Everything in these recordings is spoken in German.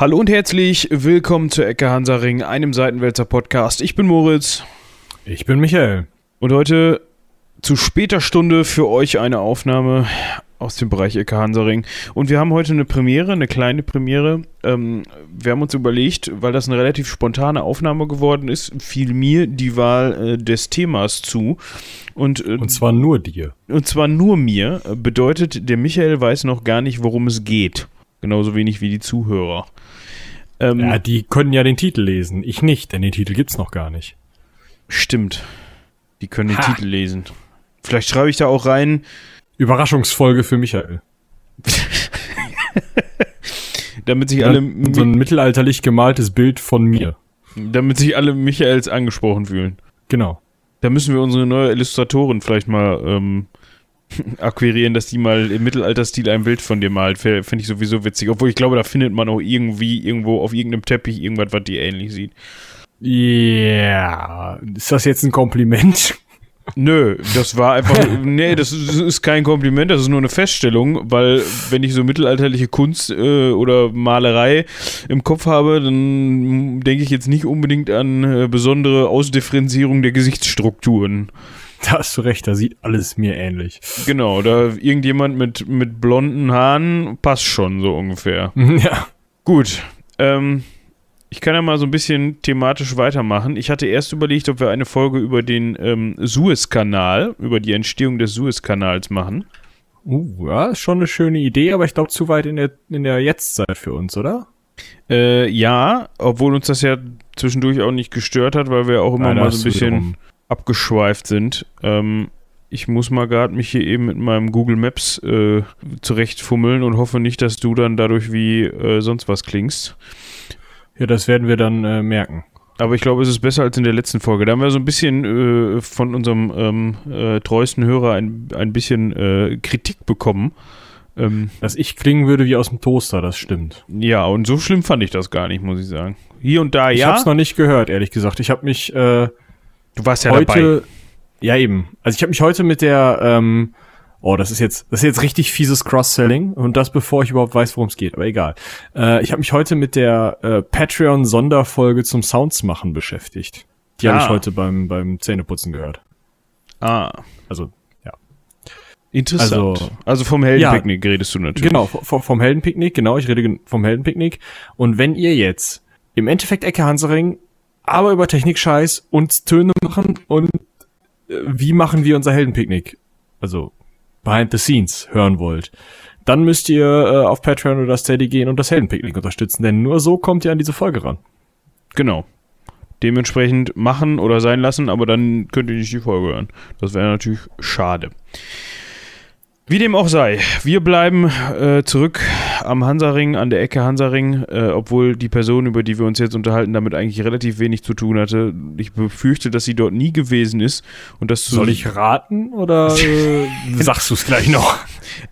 Hallo und herzlich willkommen zur Ecke Hansaring, einem Seitenwälzer Podcast. Ich bin Moritz. Ich bin Michael. Und heute zu später Stunde für euch eine Aufnahme aus dem Bereich Ecke Hansaring. Und wir haben heute eine Premiere, eine kleine Premiere. Ähm, wir haben uns überlegt, weil das eine relativ spontane Aufnahme geworden ist, fiel mir die Wahl äh, des Themas zu. Und, äh, und zwar nur dir. Und zwar nur mir. Bedeutet, der Michael weiß noch gar nicht, worum es geht. Genauso wenig wie die Zuhörer. Ähm, ja, die können ja den Titel lesen. Ich nicht, denn den Titel gibt's noch gar nicht. Stimmt. Die können den ha. Titel lesen. Vielleicht schreibe ich da auch rein. Überraschungsfolge für Michael. damit sich alle. So ein mittelalterlich gemaltes Bild von mir. Damit sich alle Michaels angesprochen fühlen. Genau. Da müssen wir unsere neue Illustratorin vielleicht mal ähm, akquirieren, dass die mal im Mittelalterstil ein Bild von dir malt. Finde ich sowieso witzig. Obwohl ich glaube, da findet man auch irgendwie irgendwo auf irgendeinem Teppich irgendwas, was dir ähnlich sieht. Ja, yeah. ist das jetzt ein Kompliment? Nö, das war einfach, nee, das ist, kein Kompliment, das ist nur eine Feststellung, weil wenn ich so mittelalterliche Kunst äh, oder Malerei im Kopf habe, dann denke ich jetzt nicht unbedingt an äh, besondere Ausdifferenzierung der Gesichtsstrukturen. Da hast du recht, da sieht alles mir ähnlich. Genau, da irgendjemand mit, mit blonden Haaren passt schon so ungefähr. Ja. Gut, ähm, ich kann ja mal so ein bisschen thematisch weitermachen. Ich hatte erst überlegt, ob wir eine Folge über den ähm, Suezkanal, über die Entstehung des Suezkanals machen. Uh, ja, ist schon eine schöne Idee, aber ich glaube zu weit in der, in der Jetztzeit für uns, oder? Äh, ja, obwohl uns das ja zwischendurch auch nicht gestört hat, weil wir auch immer Nein, mal so ein bisschen abgeschweift sind. Ähm, ich muss mal gerade mich hier eben mit meinem Google Maps äh, zurechtfummeln und hoffe nicht, dass du dann dadurch wie äh, sonst was klingst. Ja, das werden wir dann äh, merken. Aber ich glaube, es ist besser als in der letzten Folge. Da haben wir so ein bisschen äh, von unserem ähm, äh, treuesten Hörer ein, ein bisschen äh, Kritik bekommen. Ähm, Dass ich klingen würde wie aus dem Toaster, das stimmt. Ja, und so schlimm fand ich das gar nicht, muss ich sagen. Hier und da, ich ja. Ich hab's noch nicht gehört, ehrlich gesagt. Ich habe mich Du warst ja heute, dabei. Ja, eben. Also ich habe mich heute mit der ähm, Oh, das ist jetzt, das ist jetzt richtig fieses Cross-Selling und das bevor ich überhaupt weiß, worum es geht, aber egal. Äh, ich habe mich heute mit der äh, Patreon-Sonderfolge zum Sounds machen beschäftigt. Die ah. habe ich heute beim, beim Zähneputzen gehört. Ah. Also, ja. Interessant. Also, also vom Heldenpicknick ja, redest du natürlich. Genau, vom, vom Heldenpicknick, genau, ich rede vom Heldenpicknick. Und wenn ihr jetzt im Endeffekt Ecke Hansering, aber über Technik-Scheiß und Töne machen und äh, wie machen wir unser Heldenpicknick? Also Behind the Scenes hören wollt, dann müsst ihr äh, auf Patreon oder Steady gehen und das Heldenpicknick unterstützen, denn nur so kommt ihr an diese Folge ran. Genau. Dementsprechend machen oder sein lassen, aber dann könnt ihr nicht die Folge hören. Das wäre natürlich schade. Wie dem auch sei, wir bleiben äh, zurück am Hansaring, an der Ecke Hansaring, äh, obwohl die Person, über die wir uns jetzt unterhalten, damit eigentlich relativ wenig zu tun hatte. Ich befürchte, dass sie dort nie gewesen ist. Und das Soll ich raten oder äh, sagst du es gleich noch?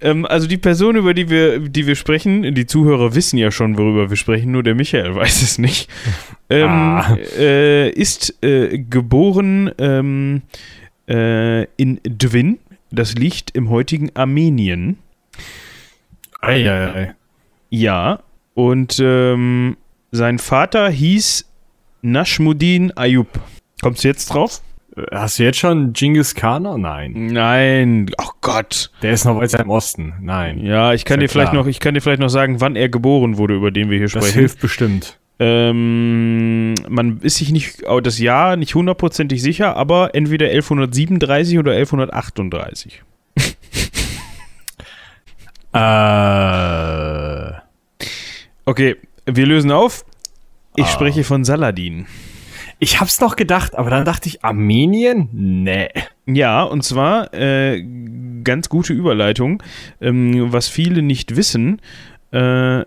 Ähm, also die Person, über die wir, die wir sprechen, die Zuhörer wissen ja schon, worüber wir sprechen, nur der Michael weiß es nicht, ähm, ah. äh, ist äh, geboren ähm, äh, in Dwin das liegt im heutigen Armenien. Eieiei. Ja, und ähm, sein Vater hieß Nashmuddin Ayub. Kommst du jetzt drauf? Hast du jetzt schon Genghis Khan? Nein. Nein. Oh Gott. Der ist noch weiter im Osten. Nein. Ja, ich kann dir vielleicht noch, ich kann dir vielleicht noch sagen, wann er geboren wurde, über den wir hier sprechen. Das hilft bestimmt. Ähm, man ist sich nicht das Jahr nicht hundertprozentig sicher, aber entweder 1137 oder 1138. äh. Okay, wir lösen auf. Ich ah. spreche von Saladin. Ich hab's doch gedacht, aber dann dachte ich, Armenien? Nee. Ja, und zwar, äh, ganz gute Überleitung. Ähm, was viele nicht wissen, äh,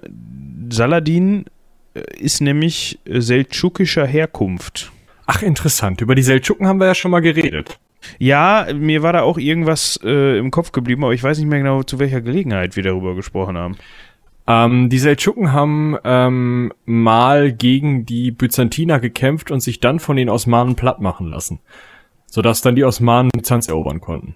Saladin ist nämlich äh, seldschukischer Herkunft. Ach, interessant. Über die Seldschuken haben wir ja schon mal geredet. Ja, mir war da auch irgendwas äh, im Kopf geblieben, aber ich weiß nicht mehr genau, zu welcher Gelegenheit wir darüber gesprochen haben. Ähm, die Seldschuken haben ähm, mal gegen die Byzantiner gekämpft und sich dann von den Osmanen platt machen lassen. Sodass dann die Osmanen Byzanz erobern konnten.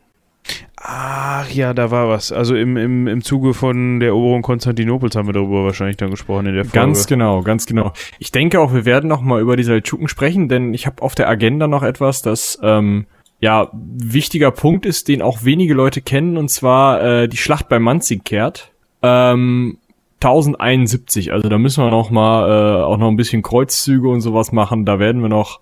Ach ja, da war was. Also im, im, im Zuge von der Eroberung Konstantinopels haben wir darüber wahrscheinlich dann gesprochen in der Folge. Ganz genau, ganz genau. Ich denke auch, wir werden noch mal über die Seldschuken sprechen, denn ich habe auf der Agenda noch etwas, das ähm, ja wichtiger Punkt ist, den auch wenige Leute kennen, und zwar äh, die Schlacht bei Manzikert. Ähm, 1071, also da müssen wir noch mal äh, auch noch ein bisschen Kreuzzüge und sowas machen. Da werden wir noch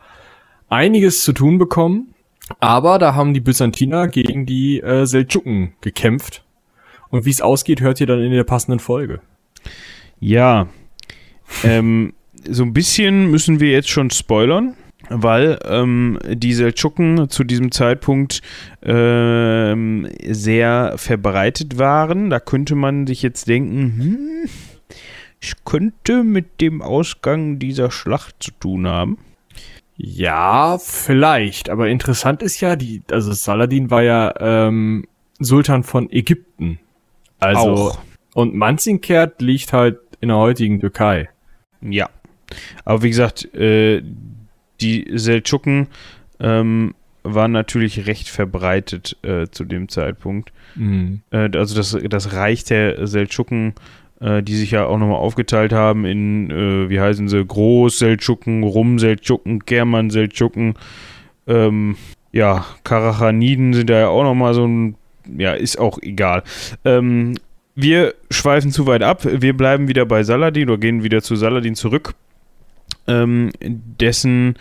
einiges zu tun bekommen. Aber da haben die Byzantiner gegen die äh, Seldschuken gekämpft. Und wie es ausgeht, hört ihr dann in der passenden Folge. Ja, ähm, so ein bisschen müssen wir jetzt schon spoilern, weil ähm, die Seldschuken zu diesem Zeitpunkt ähm, sehr verbreitet waren. Da könnte man sich jetzt denken, hm, ich könnte mit dem Ausgang dieser Schlacht zu tun haben. Ja, vielleicht. Aber interessant ist ja, die, also Saladin war ja ähm, Sultan von Ägypten. Also Auch. und Manzinkert liegt halt in der heutigen Türkei. Ja. Aber wie gesagt, äh, die Seldschuken ähm, waren natürlich recht verbreitet äh, zu dem Zeitpunkt. Mhm. Äh, also das, das Reich der Seldschuken, die sich ja auch nochmal aufgeteilt haben in, äh, wie heißen sie, Groß-Seldschuken, Rum-Seldschuken, German-Seldschuken, ähm, ja, Karachaniden sind da ja auch nochmal so ein, ja, ist auch egal. Ähm, wir schweifen zu weit ab, wir bleiben wieder bei Saladin oder gehen wieder zu Saladin zurück, ähm, dessen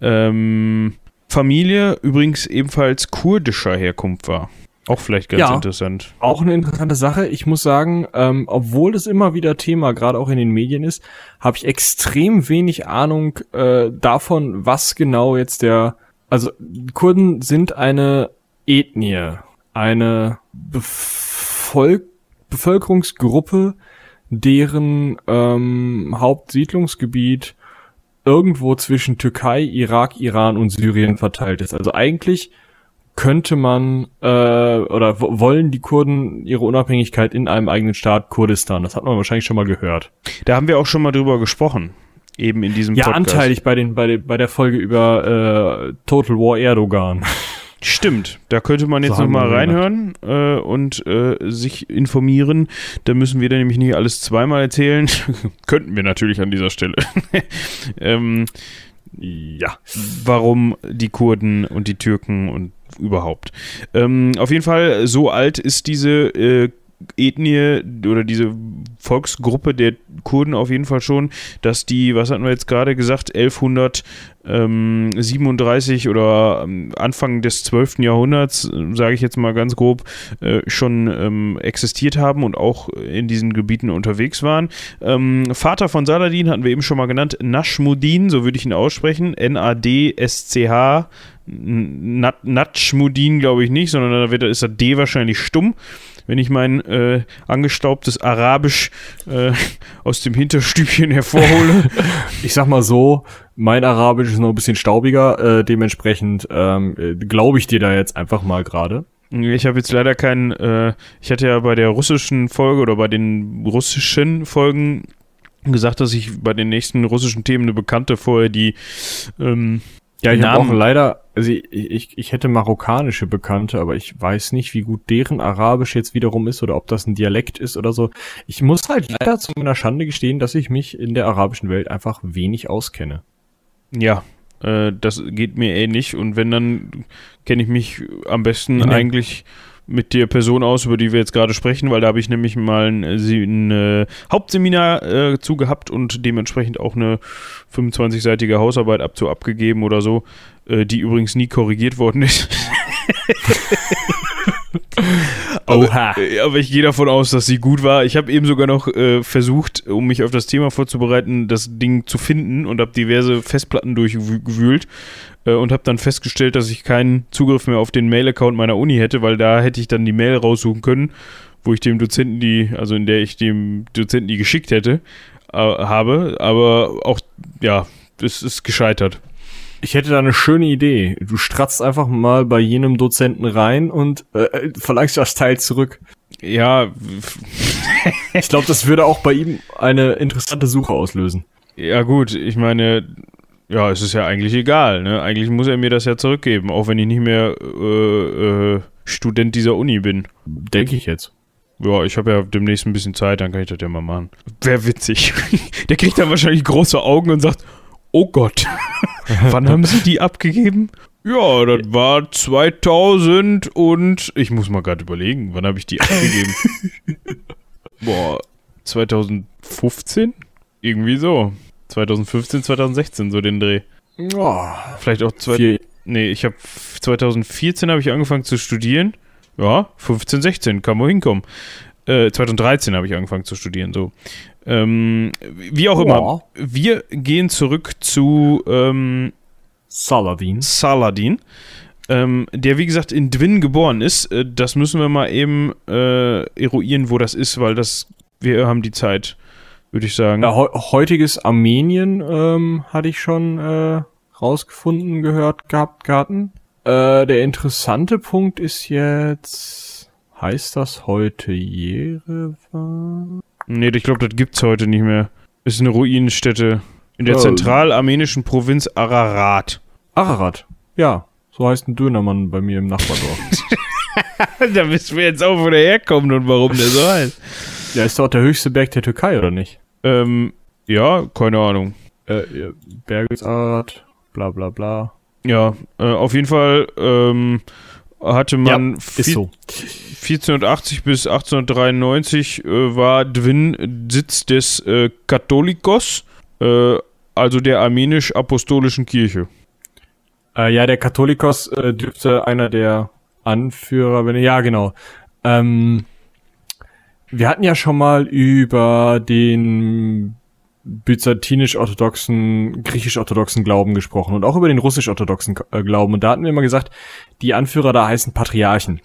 ähm, Familie übrigens ebenfalls kurdischer Herkunft war. Auch vielleicht ganz Ja. interessant. Auch eine interessante Sache. Ich muss sagen, ähm, obwohl es immer wieder Thema, gerade auch in den Medien ist, habe ich extrem wenig Ahnung äh, davon, was genau jetzt der. Also Kurden sind eine Ethnie, eine Bevölk Bevölkerungsgruppe, deren ähm, Hauptsiedlungsgebiet irgendwo zwischen Türkei, Irak, Iran und Syrien verteilt ist. Also eigentlich könnte man äh, oder wo- wollen die Kurden ihre Unabhängigkeit in einem eigenen Staat Kurdistan. Das hat man wahrscheinlich schon mal gehört. Da haben wir auch schon mal drüber gesprochen. Eben in diesem Ja, Podcast. anteilig bei den bei, den, bei der Folge über äh, Total War Erdogan. Stimmt, da könnte man jetzt So nochmal reinhören äh, und äh, sich informieren. Da müssen wir dann nämlich nicht alles zweimal erzählen. Könnten wir natürlich an dieser Stelle. ähm, ja. warum die Kurden und die Türken und überhaupt. Ähm, auf jeden Fall, so alt ist diese äh, Ethnie oder diese Volksgruppe der Kurden auf jeden Fall schon, dass die, was hatten wir jetzt gerade gesagt, 1137 oder ähm, Anfang des 12. Jahrhunderts, sage ich jetzt mal ganz grob, äh, schon ähm, existiert haben und auch in diesen Gebieten unterwegs waren. Ähm, Vater von Saladin hatten wir eben schon mal genannt, Nashmuddin, so würde ich ihn aussprechen, N-A-D-S-C-H. Nat Natschmuddin glaube ich nicht, sondern da wird, ist der D wahrscheinlich stumm. Wenn ich mein äh, angestaubtes Arabisch äh, aus dem Hinterstübchen hervorhole. Ich sag mal so, mein Arabisch ist noch ein bisschen staubiger, äh, dementsprechend ähm, äh, glaube ich dir da jetzt einfach mal gerade. Ich habe jetzt leider keinen, äh, ich hatte ja bei der russischen Folge oder bei den russischen Folgen gesagt, dass ich bei den nächsten russischen Themen eine Bekannte vorher die ähm, Ja, ich habe auch leider, also ich, ich, ich hätte marokkanische Bekannte, aber ich weiß nicht, wie gut deren Arabisch jetzt wiederum ist oder ob das ein Dialekt ist oder so. Ich muss halt leider zu meiner Schande gestehen, dass ich mich in der arabischen Welt einfach wenig auskenne. Ja, äh, das geht mir ähnlich. Und wenn, dann kenne ich mich am besten der- eigentlich mit der Person aus, über die wir jetzt gerade sprechen, weil da habe ich nämlich mal ein, Sie- ein äh, Hauptseminar äh, zu gehabt und dementsprechend auch eine 25-seitige Hausarbeit abzu abgegeben oder so, äh, die übrigens nie korrigiert worden ist. Oha. Aber, äh, aber ich gehe davon aus, dass sie gut war. Ich habe eben sogar noch äh, versucht, um mich auf das Thema vorzubereiten, das Ding zu finden und habe diverse Festplatten durchgewühlt und habe dann festgestellt, dass ich keinen Zugriff mehr auf den Mail-Account meiner Uni hätte, weil da hätte ich dann die Mail raussuchen können, wo ich dem Dozenten die, also in der ich dem Dozenten die geschickt hätte, äh, habe. Aber auch, ja, das ist gescheitert. Ich hätte da eine schöne Idee. Du stratzt einfach mal bei jenem Dozenten rein und äh, verlangst das Teil zurück. Ja, Ich glaube, das würde auch bei ihm eine interessante Suche auslösen. Ja, gut, ich meine, ja, es ist ja eigentlich egal, ne? Eigentlich muss er mir das ja zurückgeben, auch wenn ich nicht mehr, äh, äh, Student dieser Uni bin. Denke ich jetzt. Ja, ich habe ja demnächst ein bisschen Zeit, dann kann ich das ja mal machen. Wäre witzig. Der kriegt dann wahrscheinlich große Augen und sagt, oh Gott, wann haben Sie die abgegeben? Ja, das war 2000 und ich muss mal gerade überlegen, wann habe ich die abgegeben? Boah, 2015? Irgendwie so. 2015, 2016, so den Dreh. Oh, Vielleicht auch zwei. vier, Nee, ich habe 2014 habe ich angefangen zu studieren. Ja, 15, 16, kann man hinkommen. Äh, 2013 habe ich angefangen zu studieren, so. Ähm, wie auch immer. Wir gehen zurück zu ähm, Saladin. Saladin, ähm, der wie gesagt in Dwin geboren ist. Äh, das müssen wir mal eben äh, eruieren, wo das ist, weil das wir haben die Zeit, würde ich sagen. Ja, heu heutiges Armenien ähm, hatte ich schon äh, rausgefunden, gehört, gehabt, Garten. Äh, der interessante Punkt ist jetzt, heißt das heute Jerewan? Nee, ich glaube, das gibt's heute nicht mehr. Ist eine Ruinenstätte in der Oh. zentralarmenischen Provinz Ararat. Ararat. Ja, so heißt ein Dönermann bei mir im Nachbardorf. da wissen wir jetzt auch, wo der herkommt und warum der so heißt. ja, ist doch der höchste Berg der Türkei, oder nicht? Ähm, ja, keine Ahnung. Äh, ja, Berges Ararat, bla bla bla. Ja, äh, auf jeden Fall ähm, hatte man Ist vier- so. 1480 bis 1893 äh, war Dwin Sitz des äh, Katholikos, äh, also der armenisch-apostolischen Kirche. Äh, ja, der Katholikos äh, dürfte einer der Anführer, wenn ja genau. Ähm, wir hatten ja schon mal über den byzantinisch-orthodoxen, griechisch-orthodoxen Glauben gesprochen und auch über den russisch-orthodoxen äh, Glauben. Und da hatten wir immer gesagt, die Anführer da heißen Patriarchen.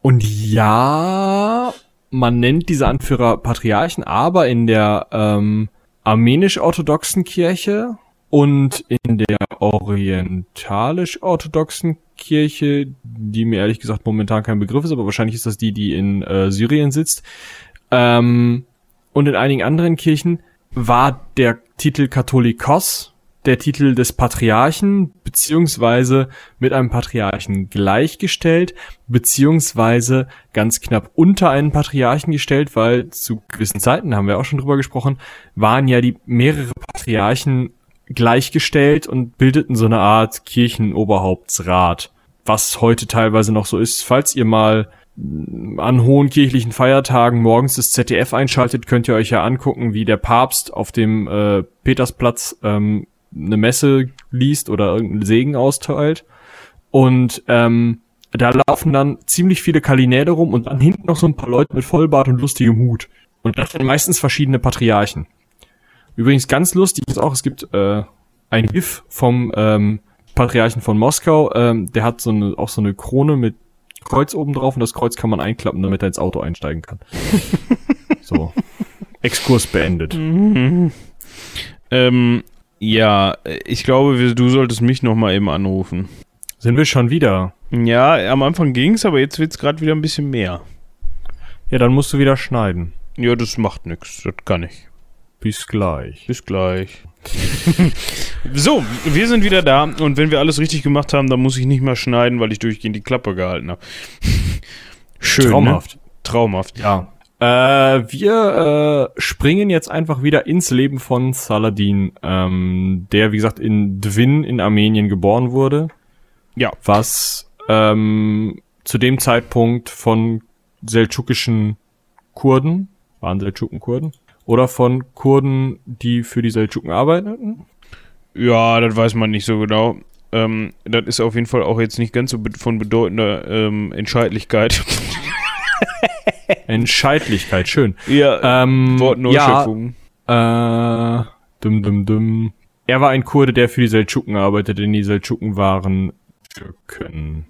Und ja, man nennt diese Anführer Patriarchen, aber in der ähm, armenisch-orthodoxen Kirche und in der orientalisch-orthodoxen Kirche, die mir ehrlich gesagt momentan kein Begriff ist, aber wahrscheinlich ist das die, die in äh, Syrien sitzt, ähm, und in einigen anderen Kirchen war der Titel Katholikos der Titel des Patriarchen, beziehungsweise mit einem Patriarchen gleichgestellt, beziehungsweise ganz knapp unter einen Patriarchen gestellt, weil zu gewissen Zeiten, haben wir auch schon drüber gesprochen, waren ja die mehrere Patriarchen gleichgestellt und bildeten so eine Art Kirchenoberhauptsrat, was heute teilweise noch so ist. Falls ihr mal mm, an hohen kirchlichen Feiertagen morgens das ZDF einschaltet, könnt ihr euch ja angucken, wie der Papst auf dem äh, Petersplatz ähm, eine Messe liest oder irgendeinen Segen austeilt. Und ähm, da laufen dann ziemlich viele Kardinäle rum und dann hinten noch so ein paar Leute mit Vollbart und lustigem Hut. Und das sind meistens verschiedene Patriarchen. Übrigens ganz lustig ist auch, es gibt äh, ein GIF vom ähm, Patriarchen von Moskau, ähm, der hat so eine, auch so eine Krone mit Kreuz oben drauf und das Kreuz kann man einklappen, damit er ins Auto einsteigen kann. so. Exkurs beendet. Ähm, ja, ich glaube, du solltest mich nochmal eben anrufen. Sind wir schon wieder? Ja, am Anfang ging's, aber jetzt wird's gerade wieder ein bisschen mehr. Ja, dann musst du wieder schneiden. Ja, das macht nix. Das kann ich. Bis gleich. Bis gleich. so, wir sind wieder da und wenn wir alles richtig gemacht haben, dann muss ich nicht mehr schneiden, weil ich durchgehend die Klappe gehalten habe. Schön. Traumhaft. Ne? Traumhaft. Ja. Äh, wir äh, springen jetzt einfach wieder ins Leben von Saladin, ähm, der, wie gesagt, in Dwin in Armenien geboren wurde, Ja. was ähm, zu dem Zeitpunkt von seldschukischen Kurden, waren Seldschuken Kurden, oder von Kurden, die für die Seldschuken arbeiteten. Ja, das weiß man nicht so genau. Ähm, das ist auf jeden Fall auch jetzt nicht ganz so be von bedeutender ähm, Entscheidlichkeit. Entscheidlichkeit, schön. ja, Ähm, Wortneuschöpfung. Ja, äh, dum, dum, dum. Er war ein Kurde, der für die Seldschuken arbeitete, denn die Seldschuken waren Türken.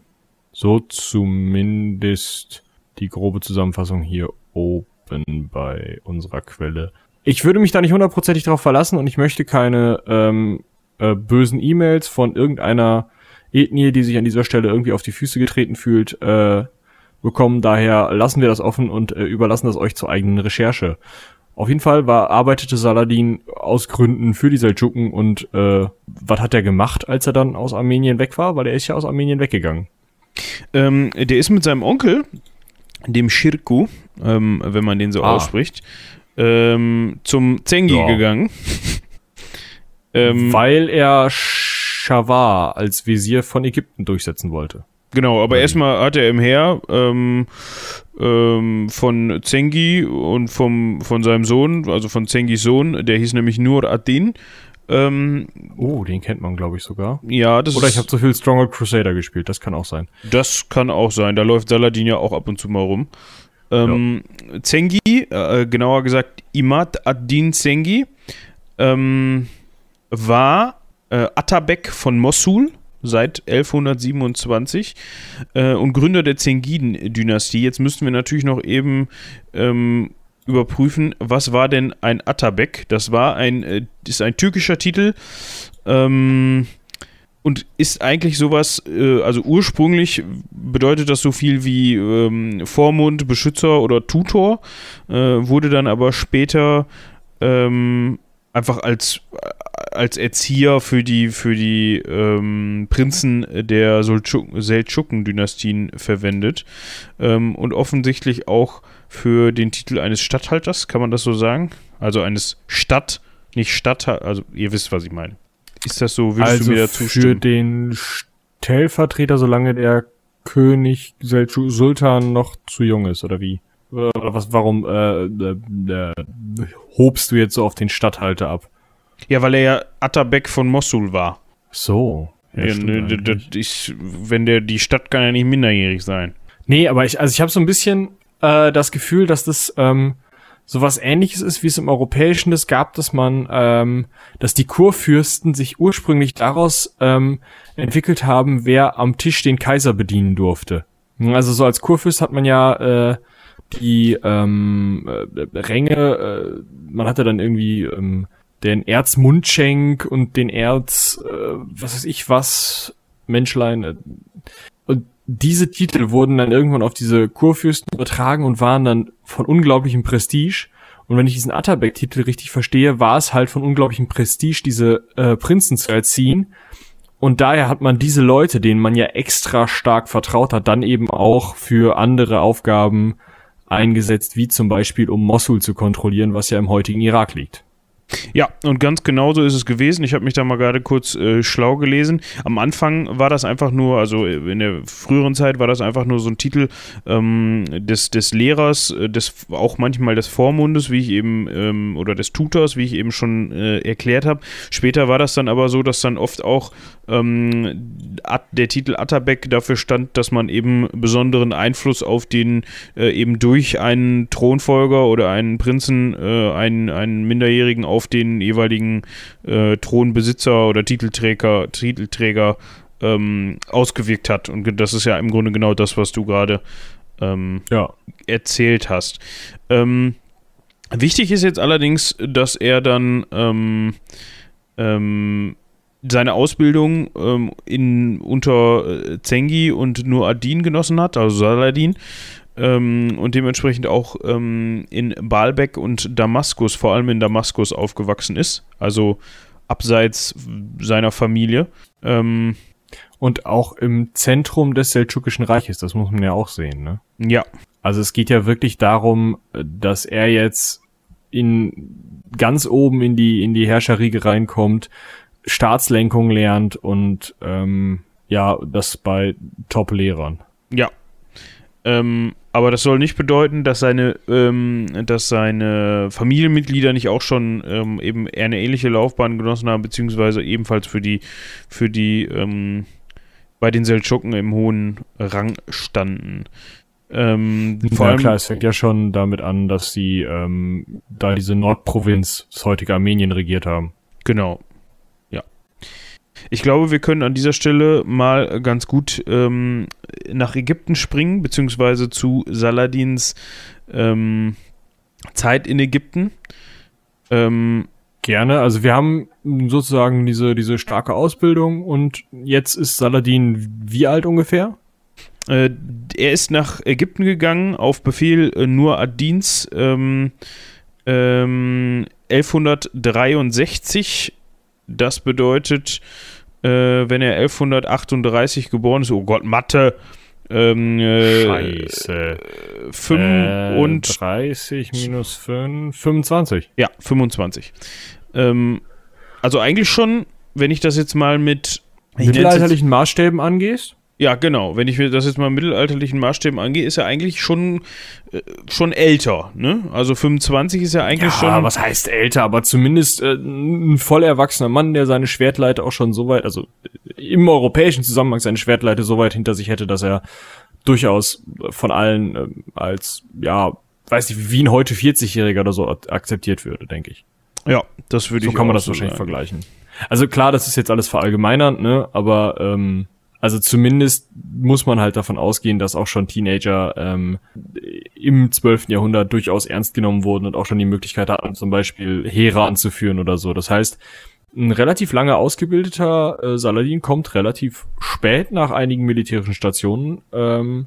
So zumindest die grobe Zusammenfassung hier oben bei unserer Quelle. Ich würde mich da nicht hundertprozentig drauf verlassen und ich möchte keine ähm, äh, bösen E-Mails von irgendeiner Ethnie, die sich an dieser Stelle irgendwie auf die Füße getreten fühlt, äh, bekommen. Daher lassen wir das offen und äh, überlassen das euch zur eigenen Recherche. Auf jeden Fall war, arbeitete Saladin aus Gründen für die Seldschuken und äh, was hat er gemacht, als er dann aus Armenien weg war? Weil er ist ja aus Armenien weggegangen. Ähm, der ist mit seinem Onkel, dem Shirku, ähm, wenn man den so Ah. ausspricht, ähm, zum Zengi Ja. gegangen. ähm, Weil er Shawar als Visier von Ägypten durchsetzen wollte. Genau, aber erstmal hat er im Heer ähm, ähm, von Zengi und vom, von seinem Sohn, also von Zengis Sohn, der hieß nämlich Nur ad-Din. Ähm, Oh, den kennt man, glaube ich, sogar. ja, das, Oder ich habe zu viel Stronger Crusader gespielt, das kann auch sein. das kann auch sein. Da läuft Saladin ja auch ab und zu mal rum. Ähm, Zengi, äh, genauer gesagt Imad ad-Din Zengi, ähm, war äh, Atabek von Mossul seit 1127 äh, und Gründer der Zengiden-Dynastie. Jetzt müssten wir natürlich noch eben ähm, überprüfen, was war denn ein Atabek? Das war ein, äh, ist ein türkischer Titel ähm, und ist eigentlich sowas, äh, also ursprünglich bedeutet das so viel wie ähm, Vormund, Beschützer oder Tutor, äh, wurde dann aber später ähm, einfach als, als Erzieher für die, für die ähm, Prinzen der Seldschuken-Dynastien verwendet ähm, und offensichtlich auch für den Titel eines Statthalters, kann man das so sagen? Also eines Stadt, nicht Statthalter, also ihr wisst, was ich meine. Ist das so? Würdest also du mir da für zustimmen? den Stellvertreter, solange der König Seldschu- Sultan noch zu jung ist, oder wie? Oder was, warum äh, äh, äh, hobst du jetzt so auf den Statthalter ab? Ja, weil er ja Atabek von Mossul war. So. Ja, Ja, ne, ich, wenn der, die Stadt kann ja nicht minderjährig sein. Nee, aber ich, also ich habe so ein bisschen äh, das Gefühl, dass das ähm, sowas ähnliches ist, wie es im Europäischen das gab, dass man, ähm, dass die Kurfürsten sich ursprünglich daraus ähm, entwickelt haben, wer am Tisch den Kaiser bedienen durfte. Also so als Kurfürst hat man ja äh, die ähm, äh, Ränge, äh, man hatte dann irgendwie ähm, den Erzmundschenk und den Erz, äh, was weiß ich was, Menschlein. Äh, diese Titel wurden dann irgendwann auf diese Kurfürsten übertragen und waren dann von unglaublichem Prestige. Und wenn ich diesen Atabek-Titel richtig verstehe, war es halt von unglaublichem Prestige, diese äh, Prinzen zu erziehen. Und daher hat man diese Leute, denen man ja extra stark vertraut hat, dann eben auch für andere Aufgaben eingesetzt, wie zum Beispiel um Mosul zu kontrollieren, was ja im heutigen Irak liegt. Ja, und ganz genauso ist es gewesen. Ich habe mich da mal gerade kurz äh, schlau gelesen. Am Anfang war das einfach nur, also in der früheren Zeit war das einfach nur so ein Titel ähm, des, des Lehrers, äh, des, auch manchmal des Vormundes, wie ich eben, ähm, oder des Tutors, wie ich eben schon äh, erklärt habe. Später war das dann aber so, dass dann oft auch ähm, der Titel Atabek dafür stand, dass man eben besonderen Einfluss auf den äh, eben durch einen Thronfolger oder einen Prinzen, äh, einen, einen Minderjährigen auf den jeweiligen äh, Thronbesitzer oder Titelträger, Titelträger ähm, ausgewirkt hat. Und das ist ja im Grunde genau das, was du gerade ähm, Ja. erzählt hast. Ähm, wichtig ist jetzt allerdings, dass er dann ähm, ähm, seine Ausbildung ähm, in, unter äh, Zengi und nur Adin genossen hat, also Saladin, ähm, und dementsprechend auch ähm, in Baalbek und Damaskus, vor allem in Damaskus aufgewachsen ist, also abseits seiner Familie. Ähm, Und auch im Zentrum des Seldschukischen Reiches, das muss man ja auch sehen, ne? ja, Also es geht ja wirklich darum, dass er jetzt in ganz oben in die in die Herrscherriege reinkommt, Staatslenkung lernt und ähm, ja, das bei Top-Lehrern. Ja. Ähm, aber das soll nicht bedeuten, dass seine, ähm, dass seine Familienmitglieder nicht auch schon ähm, eben eher eine ähnliche Laufbahn genossen haben, beziehungsweise ebenfalls für die, für die, ähm, bei den Seldschuken im hohen Rang standen. Ähm, vor ja allem, klar, es fängt ja schon damit an, dass sie ähm, da diese Nordprovinz, das heutige Armenien, regiert haben. Genau. Ich glaube, wir können an dieser Stelle mal ganz gut ähm, nach Ägypten springen, beziehungsweise zu Saladins ähm, Zeit in Ägypten. Ähm, Gerne. Also wir haben sozusagen diese, diese starke Ausbildung und jetzt ist Saladin wie alt ungefähr? äh, er ist nach Ägypten gegangen auf Befehl äh, Nur ad-Dins ähm, ähm, 1163. Das bedeutet, äh, wenn er 1138 geboren ist, oh Gott, Mathe, Ähm, äh, Scheiße. 5 Äh, und 30 minus 5, 25. ja, 25. Ähm, also eigentlich schon, wenn ich das jetzt mal mit Mittelalterlichen Maßstäben angehst? Ja, genau. Wenn ich mir das jetzt mal mittelalterlichen Maßstäben angehe, ist er eigentlich schon, äh, schon älter. Ne? Also 25 ist ja eigentlich Ja, schon. was heißt älter, aber zumindest äh, ein voll erwachsener Mann, der seine Schwertleite auch schon so weit, also äh, im europäischen Zusammenhang seine Schwertleite so weit hinter sich hätte, dass er durchaus von allen ähm, als, ja, weiß nicht, wie ein heute 40-Jähriger oder so akzeptiert würde, denke ich. Ja, das würde So ich kann man das wahrscheinlich sagen. vergleichen. Also klar, das ist jetzt alles verallgemeinernd, ne? Aber ähm, also zumindest muss man halt davon ausgehen, dass auch schon Teenager ähm, im 12. Jahrhundert durchaus ernst genommen wurden und auch schon die Möglichkeit hatten, zum Beispiel Heere anzuführen oder so. Das heißt, ein relativ lange ausgebildeter äh, Saladin kommt relativ spät nach einigen militärischen Stationen ähm,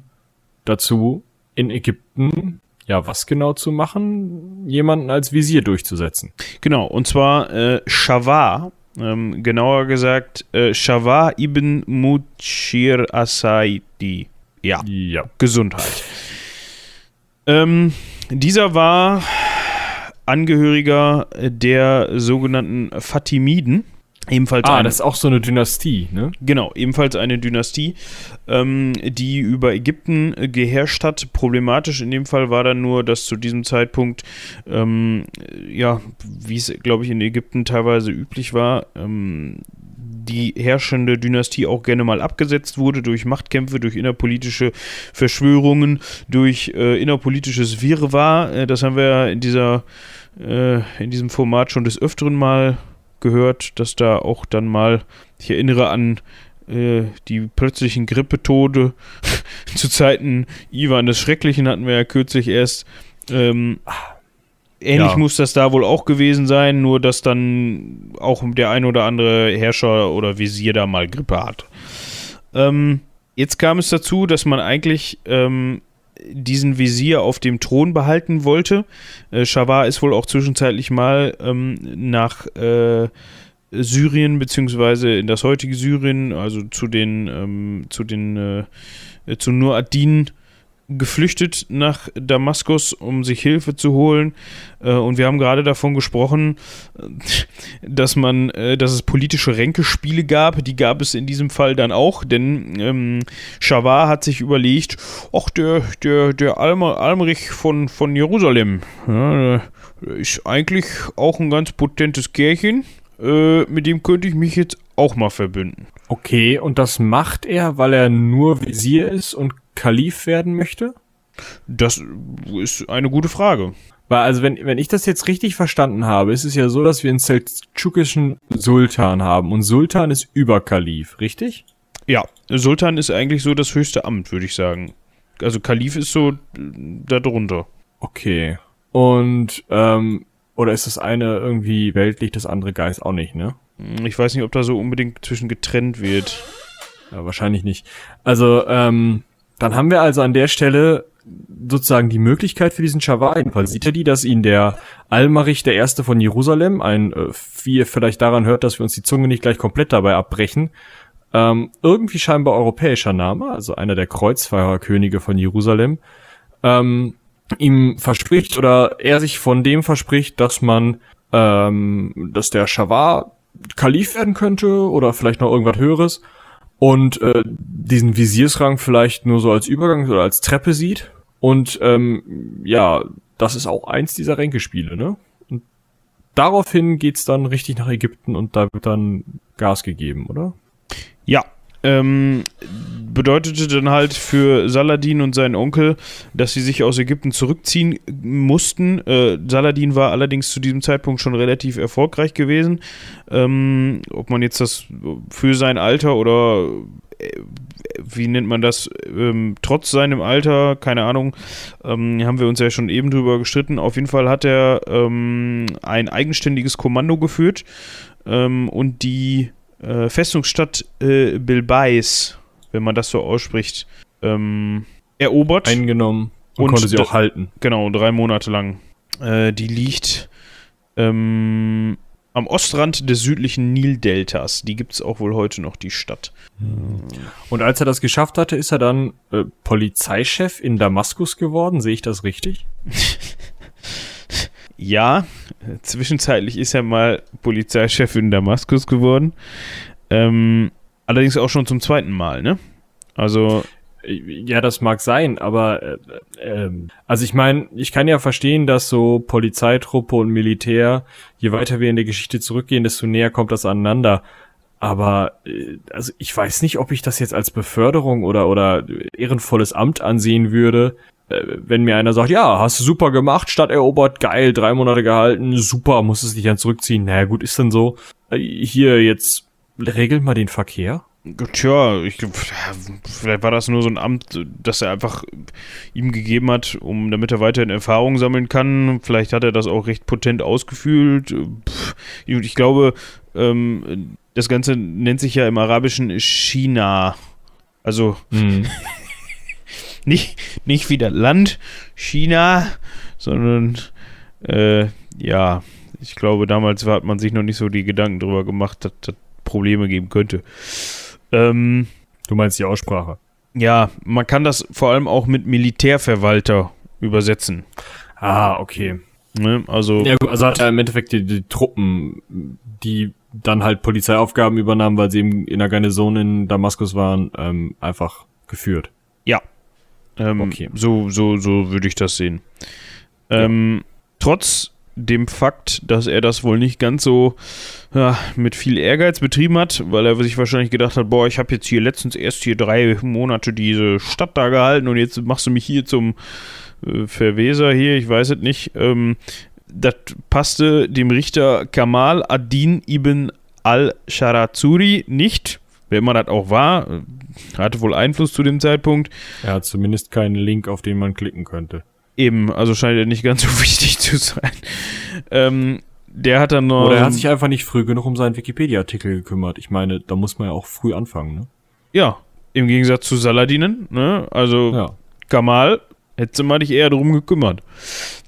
dazu, in Ägypten ja was genau zu machen, jemanden als Visier durchzusetzen. Genau, und zwar äh, Shawar, ähm, genauer gesagt äh, Shawar ibn Mushir Asaidi. Ja, Ja. Gesundheit. Ähm, dieser war Angehöriger der sogenannten Fatimiden. Ebenfalls Ah, eine, das ist auch so eine Dynastie, ne? Genau, ebenfalls eine Dynastie, ähm, die über Ägypten geherrscht hat. Problematisch in dem Fall war dann nur, dass zu diesem Zeitpunkt, ähm, ja, wie es, glaube ich, in Ägypten teilweise üblich war, ähm, die herrschende Dynastie auch gerne mal abgesetzt wurde durch Machtkämpfe, durch innerpolitische Verschwörungen, durch äh, innerpolitisches Wirrwarr. Äh, das haben wir ja in dieser äh, in diesem Format schon des Öfteren mal gehört, dass da auch dann mal, ich erinnere an äh, die plötzlichen Grippetode zu Zeiten Ivan des Schrecklichen hatten wir ja kürzlich erst. Ähm, ähnlich Ja. muss das da wohl auch gewesen sein, nur dass dann auch der ein oder andere Herrscher oder Visier da mal Grippe hat. Ähm, jetzt kam es dazu, dass man eigentlich ähm, diesen Visier auf dem Thron behalten wollte. Äh, Schawar ist wohl auch zwischenzeitlich mal ähm, nach äh, Syrien beziehungsweise in das heutige Syrien, also zu den ähm, zu den äh, zu Nur ad-Din geflüchtet nach Damaskus, um sich Hilfe zu holen. Äh, und wir haben gerade davon gesprochen, äh, dass man, äh, dass es politische Ränkespiele gab. Die gab es in diesem Fall dann auch, denn ähm, Schawar hat sich überlegt, ach, der, der, der Almer, Almerich von, von Jerusalem, ja, ist eigentlich auch ein ganz potentes Kerlchen. Äh, mit dem könnte ich mich jetzt auch mal verbünden. Okay, und das macht er, weil er nur Visier ist und Kalif werden möchte? Das ist eine gute Frage. Weil, also, wenn, wenn ich das jetzt richtig verstanden habe, ist es ja so, dass wir einen seldschukischen Sultan haben. Und Sultan ist über Kalif, richtig? Ja, Sultan ist eigentlich so das höchste Amt, würde ich sagen. Also Kalif ist so äh, darunter. Okay. Und, ähm, oder ist das eine irgendwie weltlich, das andere Geist auch nicht, ne? Ich weiß nicht, ob da so unbedingt zwischen getrennt wird. Ja, wahrscheinlich nicht. Also, ähm, dann haben wir also an der Stelle sozusagen die Möglichkeit für diesen Schawar. Jedenfalls sieht er die, dass ihn der Almarich, der Erste von Jerusalem, ein, äh, wie ihr vielleicht daran hört, dass wir uns die Zunge nicht gleich komplett dabei abbrechen, ähm, irgendwie scheinbar europäischer Name, also einer der Kreuzfahrerkönige von Jerusalem, ähm, ihm verspricht oder er sich von dem verspricht, dass man, ähm, dass der Schawar Kalif werden könnte oder vielleicht noch irgendwas Höheres und äh, diesen Visiersrang vielleicht nur so als Übergang oder als Treppe sieht. Und ähm, ja, das ist auch eins dieser Ränkespiele, ne? Und daraufhin geht's dann richtig nach Ägypten und da wird dann Gas gegeben, oder? Ja, ähm, bedeutete dann halt für Saladin und seinen Onkel, dass sie sich aus Ägypten zurückziehen mussten. Äh, Saladin war allerdings zu diesem Zeitpunkt schon relativ erfolgreich gewesen. Ähm, ob man jetzt das für sein Alter oder äh, wie nennt man das, ähm, trotz seinem Alter, keine Ahnung, ähm, haben wir uns ja schon eben drüber gestritten. Auf jeden Fall hat er ähm, ein eigenständiges Kommando geführt ähm, und die äh, Festungsstadt äh, Bilbais, wenn man das so ausspricht, ähm, erobert. Eingenommen und, Und konnte sie auch halten. genau, drei Monate lang. Äh, die liegt ähm, am Ostrand des südlichen Nildeltas. Die gibt es auch wohl heute noch, die Stadt. Und als er das geschafft hatte, ist er dann äh, Polizeichef in Damaskus geworden. Sehe ich das richtig? Ja, zwischenzeitlich ist er mal Polizeichef in Damaskus geworden. Ähm, allerdings auch schon zum zweiten Mal, ne? Also. Ja, das mag sein, aber äh, äh, also ich meine, ich kann ja verstehen, dass so Polizeitruppe und Militär, je weiter wir in der Geschichte zurückgehen, desto näher kommt das aneinander. Aber äh, also ich weiß nicht, ob ich das jetzt als Beförderung oder oder ehrenvolles Amt ansehen würde, wenn mir einer sagt, ja, hast du super gemacht, Stadt erobert, geil, drei Monate gehalten, super, musstest dich dann zurückziehen. Naja, gut, ist dann so. Äh, hier jetzt regelt mal den Verkehr. Tja, ich, vielleicht war das nur so ein Amt, das er einfach ihm gegeben hat, um damit er weiterhin Erfahrung sammeln kann. Vielleicht hat er das auch recht potent ausgefühlt. Ich glaube, ähm, das Ganze nennt sich ja im Arabischen China. Also mhm. nicht, nicht wieder Land China, sondern äh, ja, ich glaube, damals hat man sich noch nicht so die Gedanken darüber gemacht, dass das Probleme geben könnte. Ähm, du meinst die Aussprache? Ja, man kann das vor allem auch mit Militärverwalter übersetzen. Ah, okay. Ne, also, ja, also hat er im Endeffekt die, die, Truppen, die dann halt Polizeiaufgaben übernahmen, weil sie eben in der Garnison in Damaskus waren, ähm, einfach geführt. Ja. Ähm, okay. So, so, so würde ich das sehen. Ähm. Trotz dem Fakt, dass er das wohl nicht ganz so ja, mit viel Ehrgeiz betrieben hat, weil er sich wahrscheinlich gedacht hat, boah, ich habe jetzt hier letztens erst hier drei Monate diese Stadt da gehalten und jetzt machst du mich hier zum äh, Verweser hier, ich weiß es nicht. Ähm, das passte dem Richter Kamal Adin ibn al-Sharazuri nicht, wer immer das auch war, hatte wohl Einfluss zu dem Zeitpunkt. Er hat zumindest keinen Link, auf den man klicken könnte. Eben, also scheint er nicht ganz so wichtig zu sein. Ähm, der hat dann noch. Oder er hat sich einfach nicht früh genug um seinen Wikipedia-Artikel gekümmert. Ich meine, da muss man ja auch früh anfangen, ne? Ja, im Gegensatz zu Saladinen, ne? Also ja. Kamal hätte mal dich eher drum gekümmert.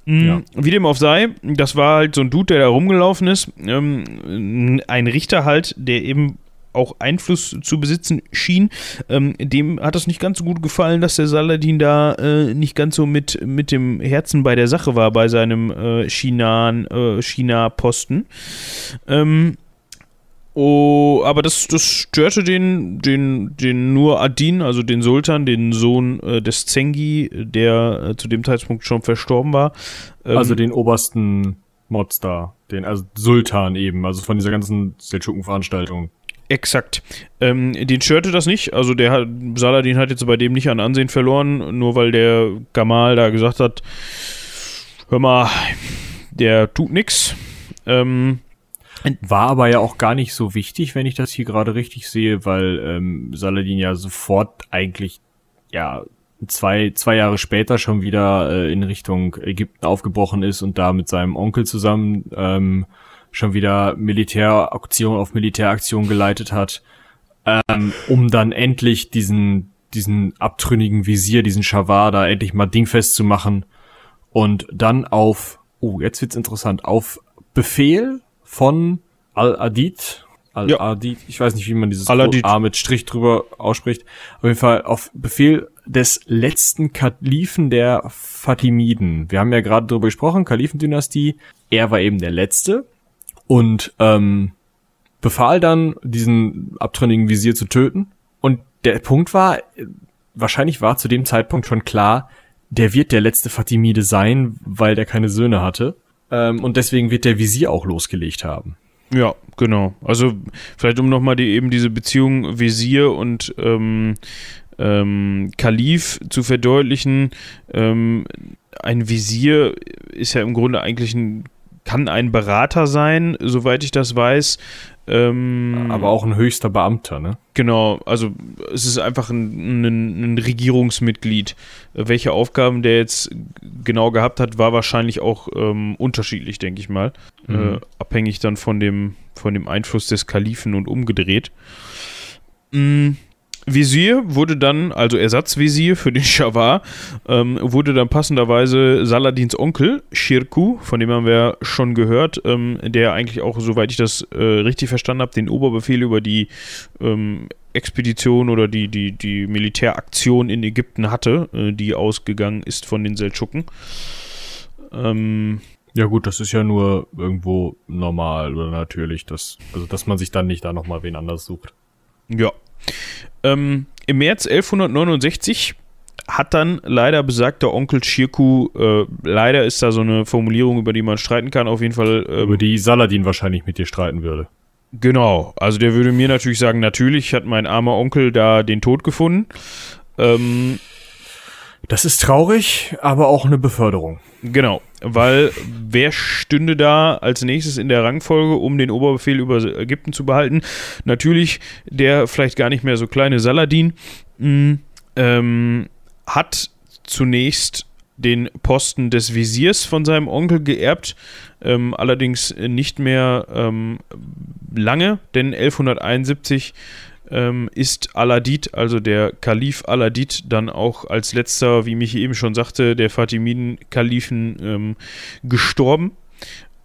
Mhm, ja. Wie dem auch sei, das war halt so ein Dude, der da rumgelaufen ist. Ähm, ein Richter halt, der eben auch Einfluss zu besitzen schien. Ähm, dem hat es nicht ganz so gut gefallen, dass der Saladin da äh, nicht ganz so mit, mit dem Herzen bei der Sache war, bei seinem äh, äh, China-Posten. Ähm, Oh, aber das, das störte den, den, den nur Adin, also den Sultan, den Sohn äh, des Zengi, der äh, zu dem Zeitpunkt schon verstorben war. Ähm, also den obersten Mods da, den, also Sultan eben, also von dieser ganzen Seldschuken-Veranstaltung. Exakt. Ähm, den störte das nicht. Also der hat, Saladin hat jetzt bei dem nicht an Ansehen verloren, nur weil der Gamal da gesagt hat, hör mal, der tut nix. Ähm, war aber ja auch gar nicht so wichtig, wenn ich das hier gerade richtig sehe, weil ähm, Saladin ja sofort eigentlich ja zwei, zwei Jahre später schon wieder äh, in Richtung Ägypten aufgebrochen ist und da mit seinem Onkel zusammen ähm, schon wieder Militäraktion auf Militäraktion geleitet hat, ähm, um dann endlich diesen, diesen abtrünnigen Visier, diesen Schawar da endlich mal dingfest zu machen und dann auf, oh, jetzt wird's interessant, auf Befehl von Al-Adid, Al-Adid, ja. ich weiß nicht, wie man dieses A mit Strich drüber ausspricht, auf jeden Fall auf Befehl des letzten Kalifen der Fatimiden. Wir haben ja gerade darüber gesprochen, Kalifendynastie, er war eben der letzte und ähm, befahl dann, diesen abtrünnigen Visier zu töten. Und der Punkt war, wahrscheinlich war zu dem Zeitpunkt schon klar, der wird der letzte Fatimide sein, weil der keine Söhne hatte. Ähm, und deswegen wird der Visier auch losgelegt haben. Ja, genau. Also vielleicht um nochmal die, eben diese Beziehung Visier und ähm, ähm, Kalif zu verdeutlichen. Ähm, ein Visier ist ja im Grunde eigentlich ein kann ein Berater sein, soweit ich das weiß. Ähm, Aber auch ein höchster Beamter, ne? Genau, also es ist einfach ein, ein, ein, Regierungsmitglied. Welche Aufgaben der jetzt genau gehabt hat, war wahrscheinlich auch ähm, unterschiedlich, denke ich mal. Mhm. Äh, abhängig dann von dem, von dem Einfluss des Kalifen und umgedreht. Mhm. Visier wurde dann, also Ersatzvisier für den Schawar, ähm, wurde dann passenderweise Saladins Onkel, Shirku, von dem haben wir schon gehört, ähm, der eigentlich auch, soweit ich das äh, richtig verstanden habe, den Oberbefehl über die ähm, Expedition oder die, die, die Militäraktion in Ägypten hatte, äh, die ausgegangen ist von den Seldschuken. Ähm, ja gut, das ist ja nur irgendwo normal oder natürlich, dass, also dass man sich dann nicht da nochmal wen anders sucht. Ja. Ähm, Im März 1169 hat dann leider besagter Onkel Shirku, äh, leider ist da so eine Formulierung, über die man streiten kann, auf jeden Fall. Ähm, über die Saladin wahrscheinlich mit dir streiten würde. Genau, also der würde mir natürlich sagen, natürlich hat mein armer Onkel da den Tod gefunden. Ähm, das ist traurig, aber auch eine Beförderung. Genau, weil wer stünde da als nächstes in der Rangfolge, um den Oberbefehl über Ägypten zu behalten? Natürlich der vielleicht gar nicht mehr so kleine Saladin mh, mm, ähm, hat zunächst den Posten des Visiers von seinem Onkel geerbt, ähm, allerdings nicht mehr ähm, lange, denn 1171 ähm, ist Aladid, also der Kalif Aladid, dann auch als letzter, wie Michi eben schon sagte, der Fatimiden-Kalifen ähm, gestorben.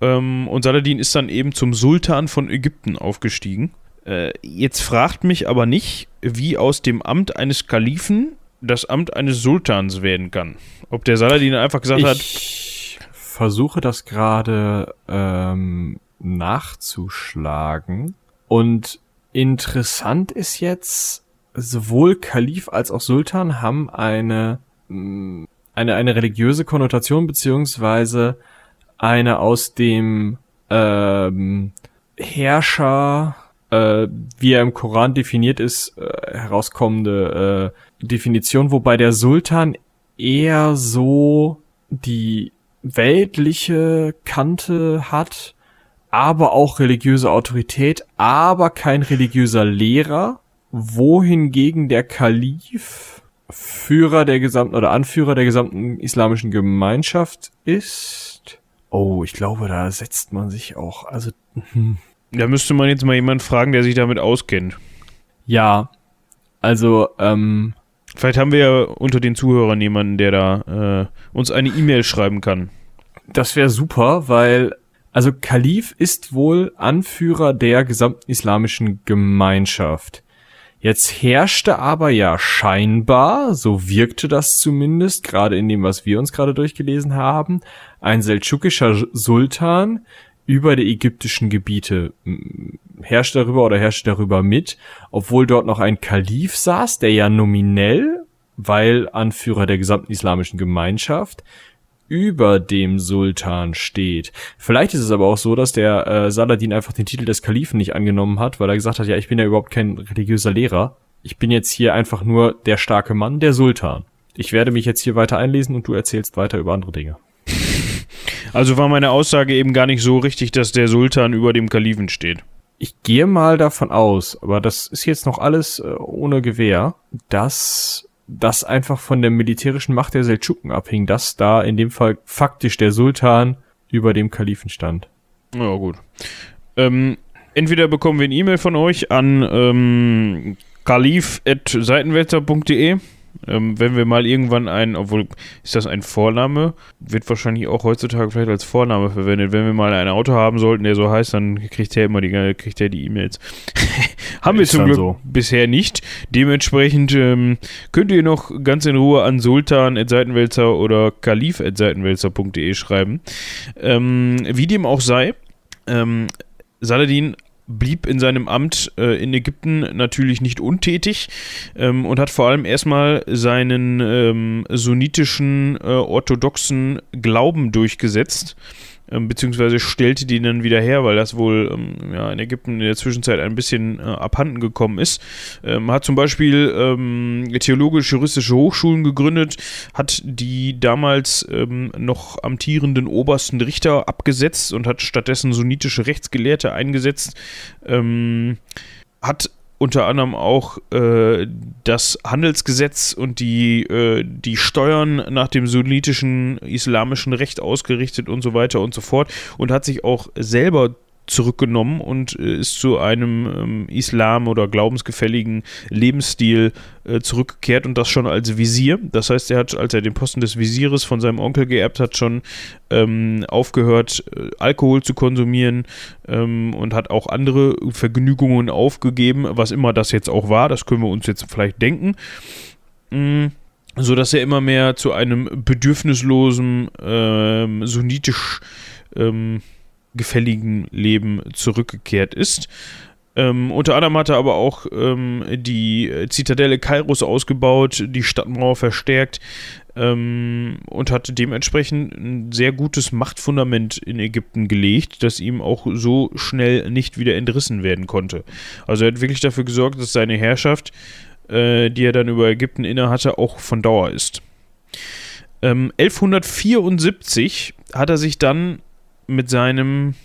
Ähm, und Saladin ist dann eben zum Sultan von Ägypten aufgestiegen. Äh, jetzt fragt mich aber nicht, wie aus dem Amt eines Kalifen das Amt eines Sultans werden kann. Ob der Saladin einfach gesagt ich hat. Ich versuche das gerade ähm, nachzuschlagen. Und interessant ist jetzt, sowohl Kalif als auch Sultan haben eine, mm, eine, eine religiöse Konnotation, beziehungsweise eine aus dem ähm, Herrscher, äh, wie er im Koran definiert ist, äh, herauskommende äh, Definition, wobei der Sultan eher so die weltliche Kante hat, aber auch religiöse Autorität, aber kein religiöser Lehrer, wohingegen der Kalif Führer der gesamten oder Anführer der gesamten islamischen Gemeinschaft ist. Oh, ich glaube, da setzt man sich auch, also. Hm. Da müsste man jetzt mal jemanden fragen, der sich damit auskennt. Ja, also, ähm, Vielleicht haben wir ja unter den Zuhörern jemanden, der da äh, uns eine E-Mail schreiben kann. Das wäre super, weil also Kalif ist wohl Anführer der gesamten islamischen Gemeinschaft. Jetzt herrschte aber ja scheinbar, so wirkte das zumindest, gerade in dem, was wir uns gerade durchgelesen haben, ein seldschukischer Sultan über die ägyptischen Gebiete herrscht darüber oder herrscht darüber mit, obwohl dort noch ein Kalif saß, der ja nominell, weil Anführer der gesamten islamischen Gemeinschaft, über dem Sultan steht. Vielleicht ist es aber auch so, dass der äh, Saladin einfach den Titel des Kalifen nicht angenommen hat, weil er gesagt hat, ja, ich bin ja überhaupt kein religiöser Lehrer. Ich bin jetzt hier einfach nur der starke Mann, der Sultan. Ich werde mich jetzt hier weiter einlesen und du erzählst weiter über andere Dinge. Also war meine Aussage eben gar nicht so richtig, dass der Sultan über dem Kalifen steht. Ich gehe mal davon aus, aber das ist jetzt noch alles äh, ohne Gewähr, dass das einfach von der militärischen Macht der Seldschuken abhing, dass da in dem Fall faktisch der Sultan über dem Kalifen stand. Ja, gut. Ähm, entweder bekommen wir eine E-Mail von euch an ähm, kalif.seitenwälzer.de ähm, wenn wir mal irgendwann einen, obwohl ist das ein Vorname, wird wahrscheinlich auch heutzutage vielleicht als Vorname verwendet. Wenn wir mal ein Auto haben sollten, der so heißt, dann kriegt er immer die, kriegt er die E-Mails. haben wir zum Glück so. bisher nicht. Dementsprechend ähm, könnt ihr noch ganz in Ruhe an sultan.seitenwälzer oder kalif.seitenwälzer.de schreiben. Ähm, wie dem auch sei, ähm, Saladin blieb in seinem Amt äh, in Ägypten natürlich nicht untätig ähm, und hat vor allem erstmal seinen ähm, sunnitischen äh, orthodoxen Glauben durchgesetzt ähm, beziehungsweise stellte die dann wieder her, weil das wohl ähm, ja, in Ägypten in der Zwischenzeit ein bisschen äh, abhanden gekommen ist. Ähm, hat zum Beispiel ähm, theologisch-juristische Hochschulen gegründet, hat die damals ähm, noch amtierenden obersten Richter abgesetzt und hat stattdessen sunnitische Rechtsgelehrte eingesetzt. Ähm, hat unter anderem auch äh, das Handelsgesetz und die, äh, die Steuern nach dem sunnitischen islamischen Recht ausgerichtet und so weiter und so fort und hat sich auch selber zurückgenommen und äh, ist zu einem ähm, Islam- oder glaubensgefälligen Lebensstil äh, zurückgekehrt und das schon als Visier. Das heißt, er hat, als er den Posten des Visieres von seinem Onkel geerbt hat, schon ähm, aufgehört, äh, Alkohol zu konsumieren ähm, und hat auch andere Vergnügungen aufgegeben, was immer das jetzt auch war. Das können wir uns jetzt vielleicht denken. Mhm so dass er immer mehr zu einem bedürfnislosen, ähm, sunnitisch ähm, gefälligen Leben zurückgekehrt ist. Ähm, unter anderem hat er aber auch ähm, die Zitadelle Kairos ausgebaut, die Stadtmauer verstärkt ähm, und hat dementsprechend ein sehr gutes Machtfundament in Ägypten gelegt, das ihm auch so schnell nicht wieder entrissen werden konnte. Also er hat wirklich dafür gesorgt, dass seine Herrschaft, äh, die er dann über Ägypten innehatte, auch von Dauer ist. 1174 ähm, hat er sich dann mit seinem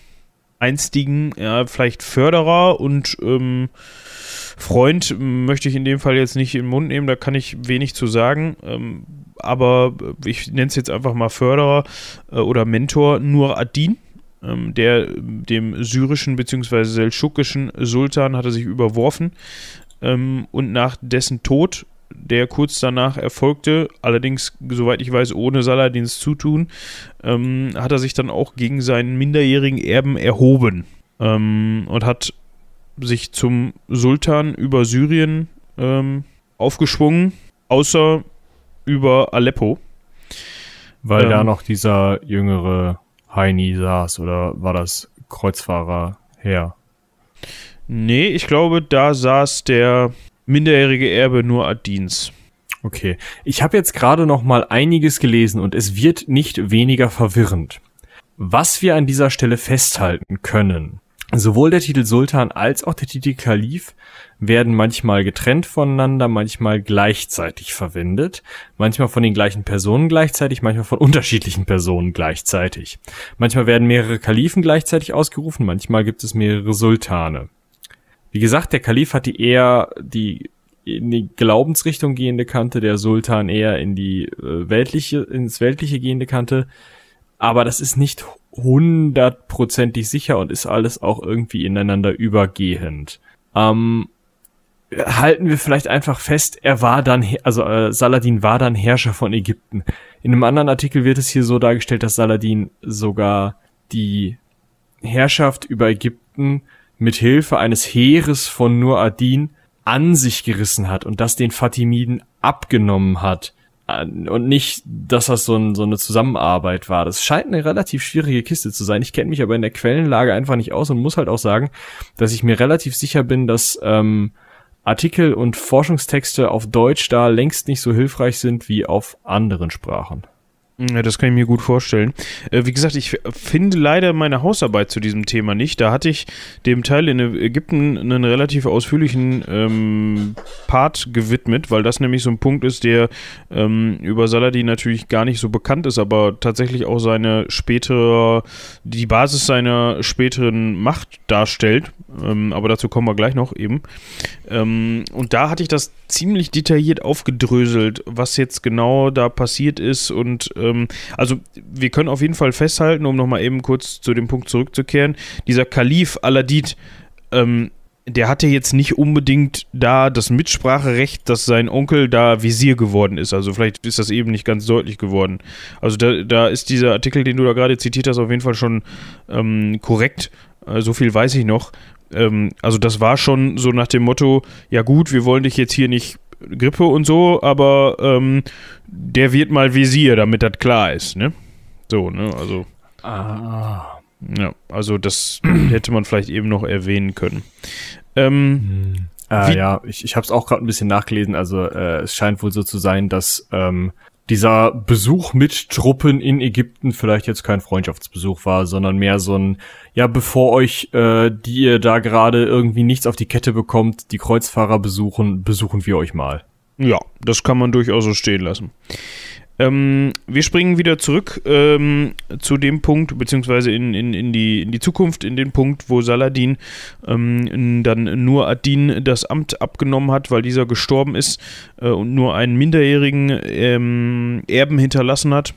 einstigen, ja, vielleicht Förderer und ähm, Freund, möchte ich in dem Fall jetzt nicht in den Mund nehmen, da kann ich wenig zu sagen, ähm, aber ich nenne es jetzt einfach mal Förderer äh, oder Mentor Nur Adin, ähm, der dem syrischen bzw. seldschukischen Sultan hatte sich überworfen ähm, und nach dessen Tod der kurz danach erfolgte, allerdings, soweit ich weiß, ohne Saladins Zutun, ähm, hat er sich dann auch gegen seinen minderjährigen Erben erhoben ähm, und hat sich zum Sultan über Syrien ähm, aufgeschwungen, außer über Aleppo. Weil da ähm, noch dieser jüngere Heini saß, oder war das Kreuzfahrer her? Nee, ich glaube, da saß der minderjährige Erbe nur Adins. Okay, ich habe jetzt gerade noch mal einiges gelesen und es wird nicht weniger verwirrend. Was wir an dieser Stelle festhalten können, sowohl der Titel Sultan als auch der Titel Kalif werden manchmal getrennt voneinander, manchmal gleichzeitig verwendet, manchmal von den gleichen Personen gleichzeitig, manchmal von unterschiedlichen Personen gleichzeitig. Manchmal werden mehrere Kalifen gleichzeitig ausgerufen, manchmal gibt es mehrere Sultane. Wie gesagt, der Kalif hat die eher die in die Glaubensrichtung gehende Kante, der Sultan eher in die äh, weltliche, ins weltliche gehende Kante. Aber das ist nicht hundertprozentig sicher und ist alles auch irgendwie ineinander übergehend. Ähm, halten wir vielleicht einfach fest, er war dann, also äh, Saladin war dann Herrscher von Ägypten. In einem anderen Artikel wird es hier so dargestellt, dass Saladin sogar die Herrschaft über Ägypten mit Hilfe eines Heeres von Nur Adin an sich gerissen hat und das den Fatimiden abgenommen hat. Und nicht, dass das so, ein, so eine Zusammenarbeit war. Das scheint eine relativ schwierige Kiste zu sein. Ich kenne mich aber in der Quellenlage einfach nicht aus und muss halt auch sagen, dass ich mir relativ sicher bin, dass ähm, Artikel und Forschungstexte auf Deutsch da längst nicht so hilfreich sind wie auf anderen Sprachen. Ja, das kann ich mir gut vorstellen. Äh, wie gesagt, ich finde leider meine Hausarbeit zu diesem Thema nicht. Da hatte ich dem Teil in Ägypten einen relativ ausführlichen ähm, Part gewidmet, weil das nämlich so ein Punkt ist, der ähm, über Saladin natürlich gar nicht so bekannt ist, aber tatsächlich auch seine spätere, die Basis seiner späteren Macht darstellt. Ähm, aber dazu kommen wir gleich noch eben. Ähm, und da hatte ich das ziemlich detailliert aufgedröselt, was jetzt genau da passiert ist und ähm, also wir können auf jeden Fall festhalten, um nochmal eben kurz zu dem Punkt zurückzukehren, dieser Kalif Aladid, ähm, der hatte jetzt nicht unbedingt da das Mitspracherecht, dass sein Onkel da Visier geworden ist. Also vielleicht ist das eben nicht ganz deutlich geworden. Also da, da ist dieser Artikel, den du da gerade zitiert hast, auf jeden Fall schon ähm, korrekt. Äh, so viel weiß ich noch. Ähm, also das war schon so nach dem Motto, ja gut, wir wollen dich jetzt hier nicht Grippe und so, aber ähm, der wird mal Visier, damit das klar ist, ne? So, ne? Also. Ah. Ja, also das hätte man vielleicht eben noch erwähnen können. Ähm, hm. äh, ja, ich, ich habe es auch gerade ein bisschen nachgelesen. Also äh, es scheint wohl so zu sein, dass ähm, dieser Besuch mit Truppen in Ägypten vielleicht jetzt kein Freundschaftsbesuch war, sondern mehr so ein, ja, bevor euch, äh, die ihr da gerade irgendwie nichts auf die Kette bekommt, die Kreuzfahrer besuchen, besuchen wir euch mal. Ja, das kann man durchaus so stehen lassen. Ähm, wir springen wieder zurück ähm, zu dem Punkt, beziehungsweise in, in, in, die, in die Zukunft, in den Punkt, wo Saladin ähm, dann nur Adin das Amt abgenommen hat, weil dieser gestorben ist äh, und nur einen minderjährigen ähm, Erben hinterlassen hat.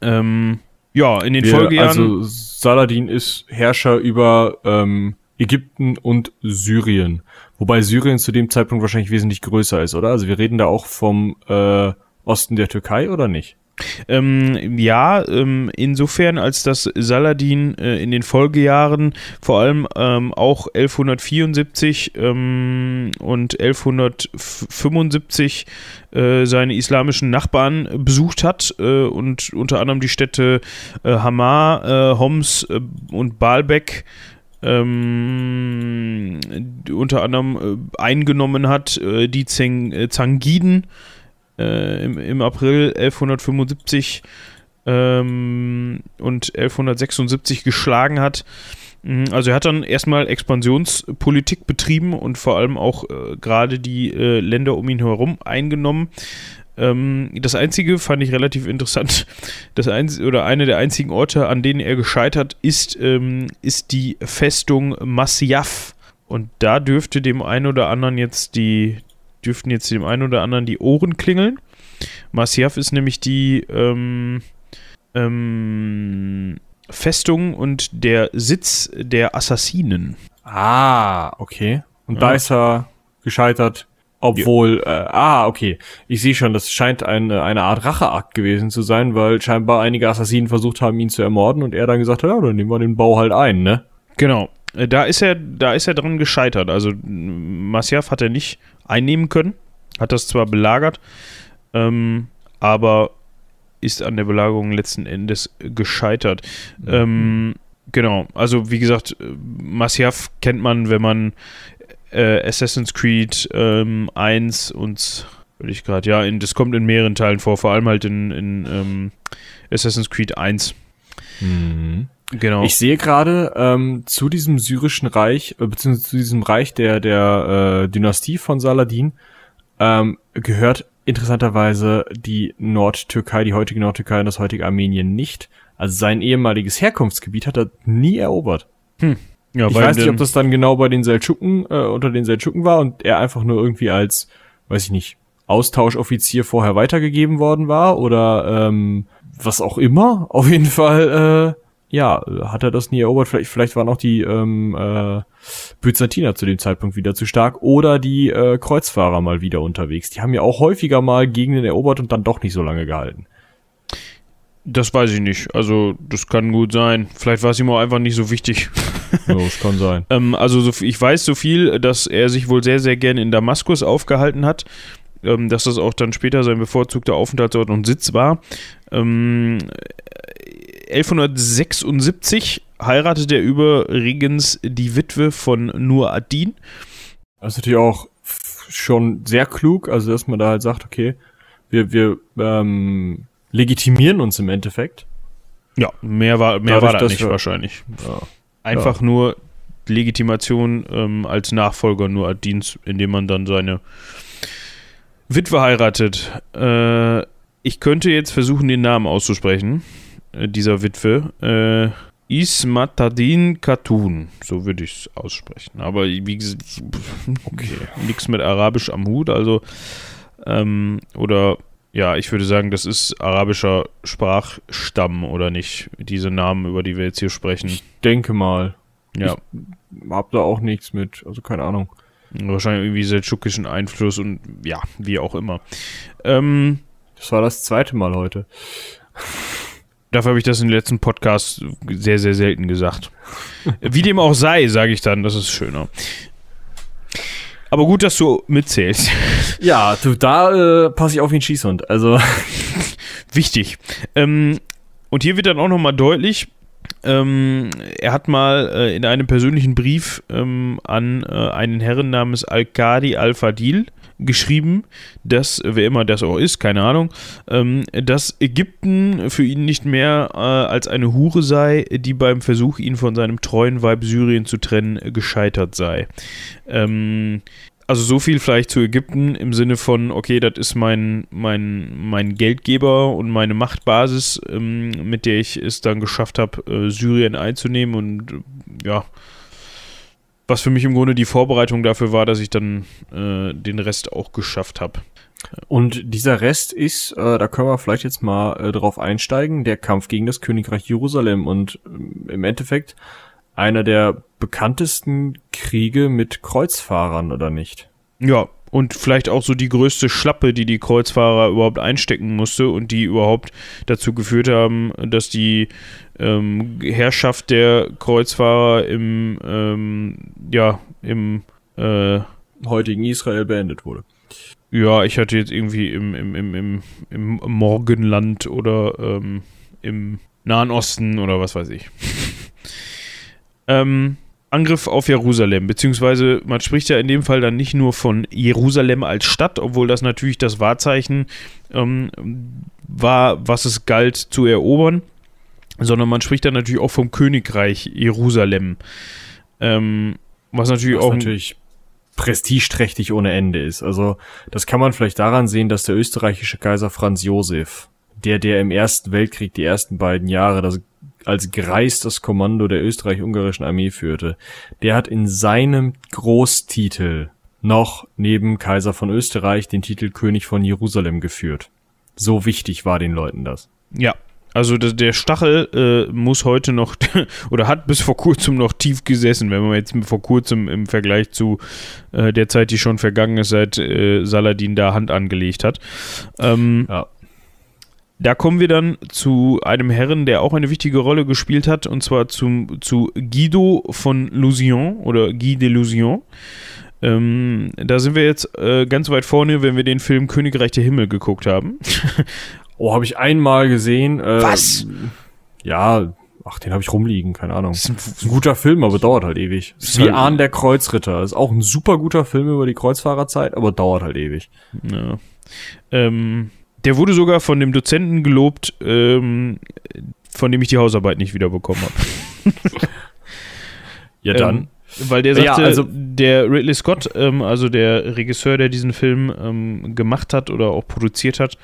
Ähm, Ja, in den Wir, Folgejahren. also Saladin ist Herrscher über ähm, Ägypten und Syrien. Wobei Syrien zu dem Zeitpunkt wahrscheinlich wesentlich größer ist, oder? Also wir reden da auch vom äh, Osten der Türkei, oder nicht? Ähm, ja, ähm, insofern, als dass Saladin äh, in den Folgejahren vor allem ähm, auch 1174 ähm, und 1175 äh, seine islamischen Nachbarn besucht hat äh, und unter anderem die Städte äh, Hamar, äh, Homs äh, und Baalbek ähm, unter anderem eingenommen hat, die Zeng, Zangiden äh, im, im April 1175 ähm, und 1176 geschlagen hat. Mhm, Also er hat dann erstmal Expansionspolitik betrieben und vor allem auch äh, gerade die äh, Länder um ihn herum eingenommen. Ähm, das einzige fand ich relativ interessant. Das einz oder eine der einzigen Orte, an denen er gescheitert ist, ähm, ist die Festung Masyaf. Und da dürfte dem einen oder anderen jetzt die dürften jetzt dem einen oder anderen die Ohren klingeln. Masyaf ist nämlich die ähm, ähm, Festung und der Sitz der Assassinen. Ah, okay. Und Ja. da ist er gescheitert, obwohl, äh, ah, okay. Ich sehe schon, das scheint eine, eine Art Racheakt gewesen zu sein, weil scheinbar einige Assassinen versucht haben, ihn zu ermorden und er dann gesagt hat, ja, dann nehmen wir den Bau halt ein, ne? Genau. Äh, Da ist er, da ist er dran gescheitert. Also Masyaf hat er nicht einnehmen können, hat das zwar belagert, ähm, aber ist an der Belagerung letzten Endes gescheitert. Ähm, genau, also wie gesagt, äh, Masyaf kennt man, wenn man äh, Assassin's Creed ähm, 1 und würde ich gerade, ja, in, das kommt in mehreren Teilen vor, vor allem halt in, in ähm, Assassin's Creed 1. Genau. Ich sehe gerade ähm, zu diesem syrischen Reich, äh, beziehungsweise zu diesem Reich der, der äh, Dynastie von Saladin, ähm, gehört interessanterweise die Nordtürkei, die heutige Nordtürkei und das heutige Armenien nicht. Also sein ehemaliges Herkunftsgebiet hat er nie erobert. ja, Ich weiß nicht, ob das dann genau bei den Seldschuken, äh, unter den Seldschuken war und er einfach nur irgendwie als, weiß ich nicht, Austauschoffizier vorher weitergegeben worden war oder ähm, was auch immer. Auf jeden Fall, äh, ja, hat er das nie erobert. Vielleicht, vielleicht waren auch die ähm, äh, Byzantiner zu dem Zeitpunkt wieder zu stark oder die äh, Kreuzfahrer mal wieder unterwegs. Die haben ja auch häufiger mal Gegenden erobert und dann doch nicht so lange gehalten. Das weiß ich nicht. Also, das kann gut sein. Vielleicht war es ihm auch einfach nicht so wichtig. Ja, das kann sein. ähm, also, so, ich weiß so viel, dass er sich wohl sehr, sehr gerne in Damaskus aufgehalten hat. Ähm, dass das auch dann später sein bevorzugter Aufenthaltsort und Sitz war. Ähm, 1176 heiratete er übrigens die Witwe von Nur ad-Din. Das ist natürlich auch schon sehr klug, also dass man da halt sagt, okay, wir, wir ähm, legitimieren uns im Endeffekt. Ja, mehr war, mehr Dadurch, war das dass nicht wir- wahrscheinlich. Ja. Einfach nur Legitimation ähm, als Nachfolger nur ad-Dins, indem man dann seine Witwe heiratet. Äh, ich könnte jetzt versuchen, den Namen auszusprechen, dieser Witwe. Äh, Ismatadin Khatun, so würde ich es aussprechen. Aber wie gesagt, okay. nichts mit Arabisch am Hut, also ähm, oder ja, ich würde sagen, das ist arabischer Sprachstamm oder nicht, diese Namen, über die wir jetzt hier sprechen. Denke mal. Ja, Hab da auch nichts mit, also keine Ahnung. wahrscheinlich irgendwie seldschukischen Einfluss und ja, wie auch immer. Ähm, Das war das zweite Mal heute. Dafür habe ich das in den letzten Podcasts sehr, sehr selten gesagt. Wie dem auch sei, sage ich dann, das ist schöner. Aber gut, dass du mitzählst. Ja, du, da äh, passe ich auf wie ein Schießhund. Also, Wichtig. Ähm, und hier wird dann auch nochmal deutlich, ähm, er hat mal äh, in einem persönlichen Brief ähm, an äh, einen Herren namens Al-Qadi Al-Fadil geschrieben, dass, wer immer das auch ist, keine Ahnung, ähm, dass Ägypten für ihn nicht mehr äh, als eine Hure sei, die beim Versuch, ihn von seinem treuen Weib Syrien zu trennen, äh, gescheitert sei. Ähm, also so viel vielleicht zu Ägypten im Sinne von, okay, das ist mein, mein, mein Geldgeber und meine Machtbasis, ähm, mit der ich es dann geschafft habe, äh, Syrien einzunehmen und äh, ja, was für mich im Grunde die Vorbereitung dafür war, dass ich dann äh, den Rest auch geschafft habe. Und dieser Rest ist, äh, da können wir vielleicht jetzt mal äh, drauf einsteigen, der Kampf gegen das Königreich Jerusalem und äh, im Endeffekt einer der bekanntesten Kriege mit Kreuzfahrern, oder nicht? Ja, und vielleicht auch so die größte Schlappe, die die Kreuzfahrer überhaupt einstecken musste und die überhaupt dazu geführt haben, dass die ähm, Herrschaft der Kreuzfahrer im, ähm, ja, im äh, heutigen Israel beendet wurde. Ja, ich hatte jetzt irgendwie im, im, im, im, im Morgenland oder ähm, im Nahen Osten oder was weiß ich. ähm, Angriff auf Jerusalem, beziehungsweise man spricht ja in dem Fall dann nicht nur von Jerusalem als Stadt, obwohl das natürlich das Wahrzeichen ähm, war, was es galt zu erobern, sondern man spricht dann natürlich auch vom Königreich Jerusalem. Ähm, was natürlich was auch. natürlich prestigeträchtig ohne Ende ist. Also das kann man vielleicht daran sehen, dass der österreichische Kaiser Franz Josef, der der im Ersten Weltkrieg die ersten beiden Jahre das als Greis das Kommando der österreich-ungarischen Armee führte, der hat in seinem Großtitel noch neben Kaiser von Österreich den Titel König von Jerusalem geführt. So wichtig war den Leuten das. Ja, also der Stachel äh, muss heute noch oder hat bis vor kurzem noch tief gesessen, wenn man jetzt vor kurzem im Vergleich zu äh, der Zeit, die schon vergangen ist, seit äh, Saladin da Hand angelegt hat. Ähm, ja. Da kommen wir dann zu einem Herren, der auch eine wichtige Rolle gespielt hat, und zwar zum, zu Guido von Lusion oder Guy de Lusion. Ähm, da sind wir jetzt äh, ganz weit vorne, wenn wir den Film Königreich der Himmel geguckt haben. oh, habe ich einmal gesehen. Äh, Was? Ja, ach, den habe ich rumliegen, keine Ahnung. Das ist, ein, ist ein guter Film, aber dauert halt ewig. Ist wie halt Ahn der Kreuzritter. Ist auch ein super guter Film über die Kreuzfahrerzeit, aber dauert halt ewig. Ja. Ähm, der wurde sogar von dem Dozenten gelobt, ähm, von dem ich die Hausarbeit nicht wiederbekommen habe. ja, dann. Ähm, weil der sagte, ja, also der Ridley Scott, ähm, also der Regisseur, der diesen Film ähm, gemacht hat oder auch produziert hat,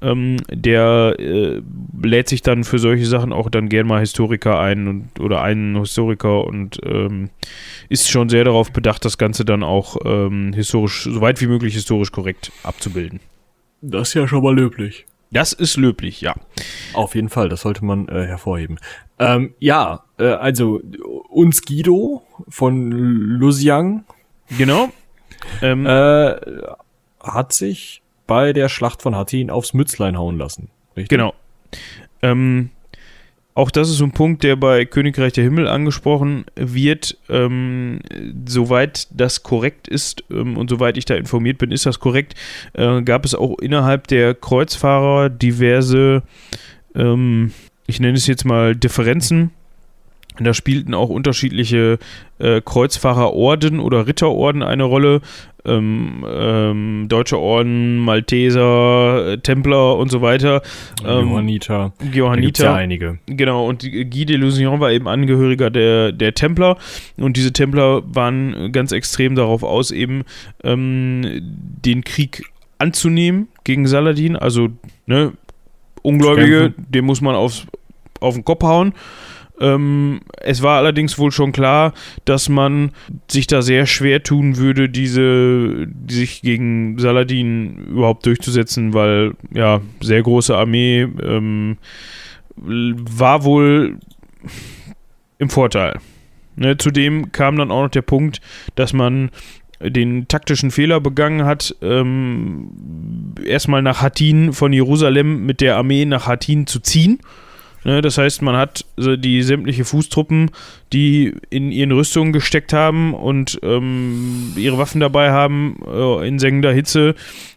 ähm, der äh, lädt sich dann für solche Sachen auch dann gern mal Historiker ein und, oder einen Historiker und ähm, ist schon sehr darauf bedacht, das Ganze dann auch ähm, historisch, so weit wie möglich historisch korrekt abzubilden. Das ist ja schon mal löblich. Das ist löblich, ja. Auf jeden Fall, das sollte man äh, hervorheben. Ähm, ja, äh, also uns Guido von Lusiang. Genau. Ähm, äh, hat sich bei der Schlacht von Hattin aufs Mützlein hauen lassen. Richtig? Genau. Ähm, auch das ist ein Punkt, der bei Königreich der Himmel angesprochen wird. Ähm, soweit das korrekt ist ähm, und soweit ich da informiert bin, ist das korrekt, äh, gab es auch innerhalb der Kreuzfahrer diverse, ähm, ich nenne es jetzt mal Differenzen da spielten auch unterschiedliche äh, Kreuzfahrerorden oder Ritterorden eine Rolle. Ähm, ähm, Deutsche Orden, Malteser, äh, Templer und so weiter. Ähm, Johanniter. Johanniter. ja einige. Genau, und Guy de Lusion war eben Angehöriger der, der Templer. Und diese Templer waren ganz extrem darauf aus, eben ähm, den Krieg anzunehmen gegen Saladin. Also, ne, Ungläubige, dem muss man aufs, auf den Kopf hauen. Ähm, es war allerdings wohl schon klar, dass man sich da sehr schwer tun würde, diese sich gegen Saladin überhaupt durchzusetzen, weil ja sehr große Armee ähm, war wohl im Vorteil. Ne, zudem kam dann auch noch der Punkt, dass man den taktischen Fehler begangen hat, ähm, erstmal nach Hattin von Jerusalem mit der Armee nach Hattin zu ziehen Ne, das heißt, man hat die sämtliche Fußtruppen, die in ihren Rüstungen gesteckt haben und ähm, ihre Waffen dabei haben, äh, in sengender Hitze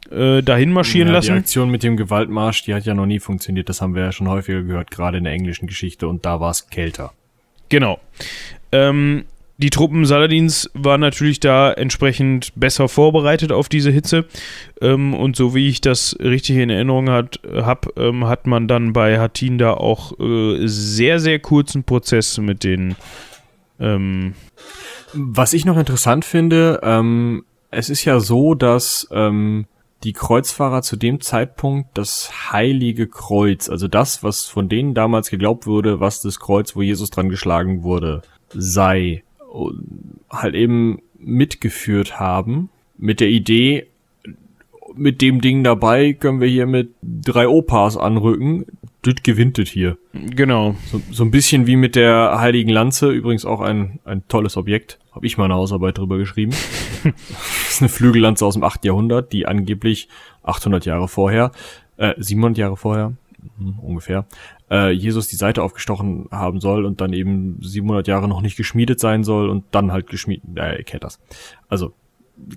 äh, dahin marschieren ja, lassen. Die Aktion mit dem Gewaltmarsch, die hat ja noch nie funktioniert. Das haben wir ja schon häufiger gehört, gerade in der englischen Geschichte. Und da war es kälter. Genau. Ähm, die Truppen Saladins waren natürlich da entsprechend besser vorbereitet auf diese Hitze. Ähm, und so wie ich das richtig in Erinnerung habe, ähm, hat man dann bei Hattin da auch äh, sehr, sehr kurzen Prozess mit den. Ähm Was ich noch interessant finde, ähm, es ist ja so, dass ähm, die Kreuzfahrer zu dem Zeitpunkt das heilige Kreuz, also das, was von denen damals geglaubt wurde, was das Kreuz, wo Jesus dran geschlagen wurde, sei halt eben mitgeführt haben mit der Idee, mit dem Ding dabei können wir hier mit drei Opas anrücken. Das gewinnt das hier. Genau. So, so ein bisschen wie mit der Heiligen Lanze, übrigens auch ein, ein tolles Objekt. Habe ich mal eine Hausarbeit drüber geschrieben. das ist eine Flügellanze aus dem 8. Jahrhundert, die angeblich 800 Jahre vorher, äh, 700 Jahre vorher, ungefähr, äh, Jesus die Seite aufgestochen haben soll und dann eben 700 Jahre noch nicht geschmiedet sein soll und dann halt geschmiedet, äh, ihr kennt das. Also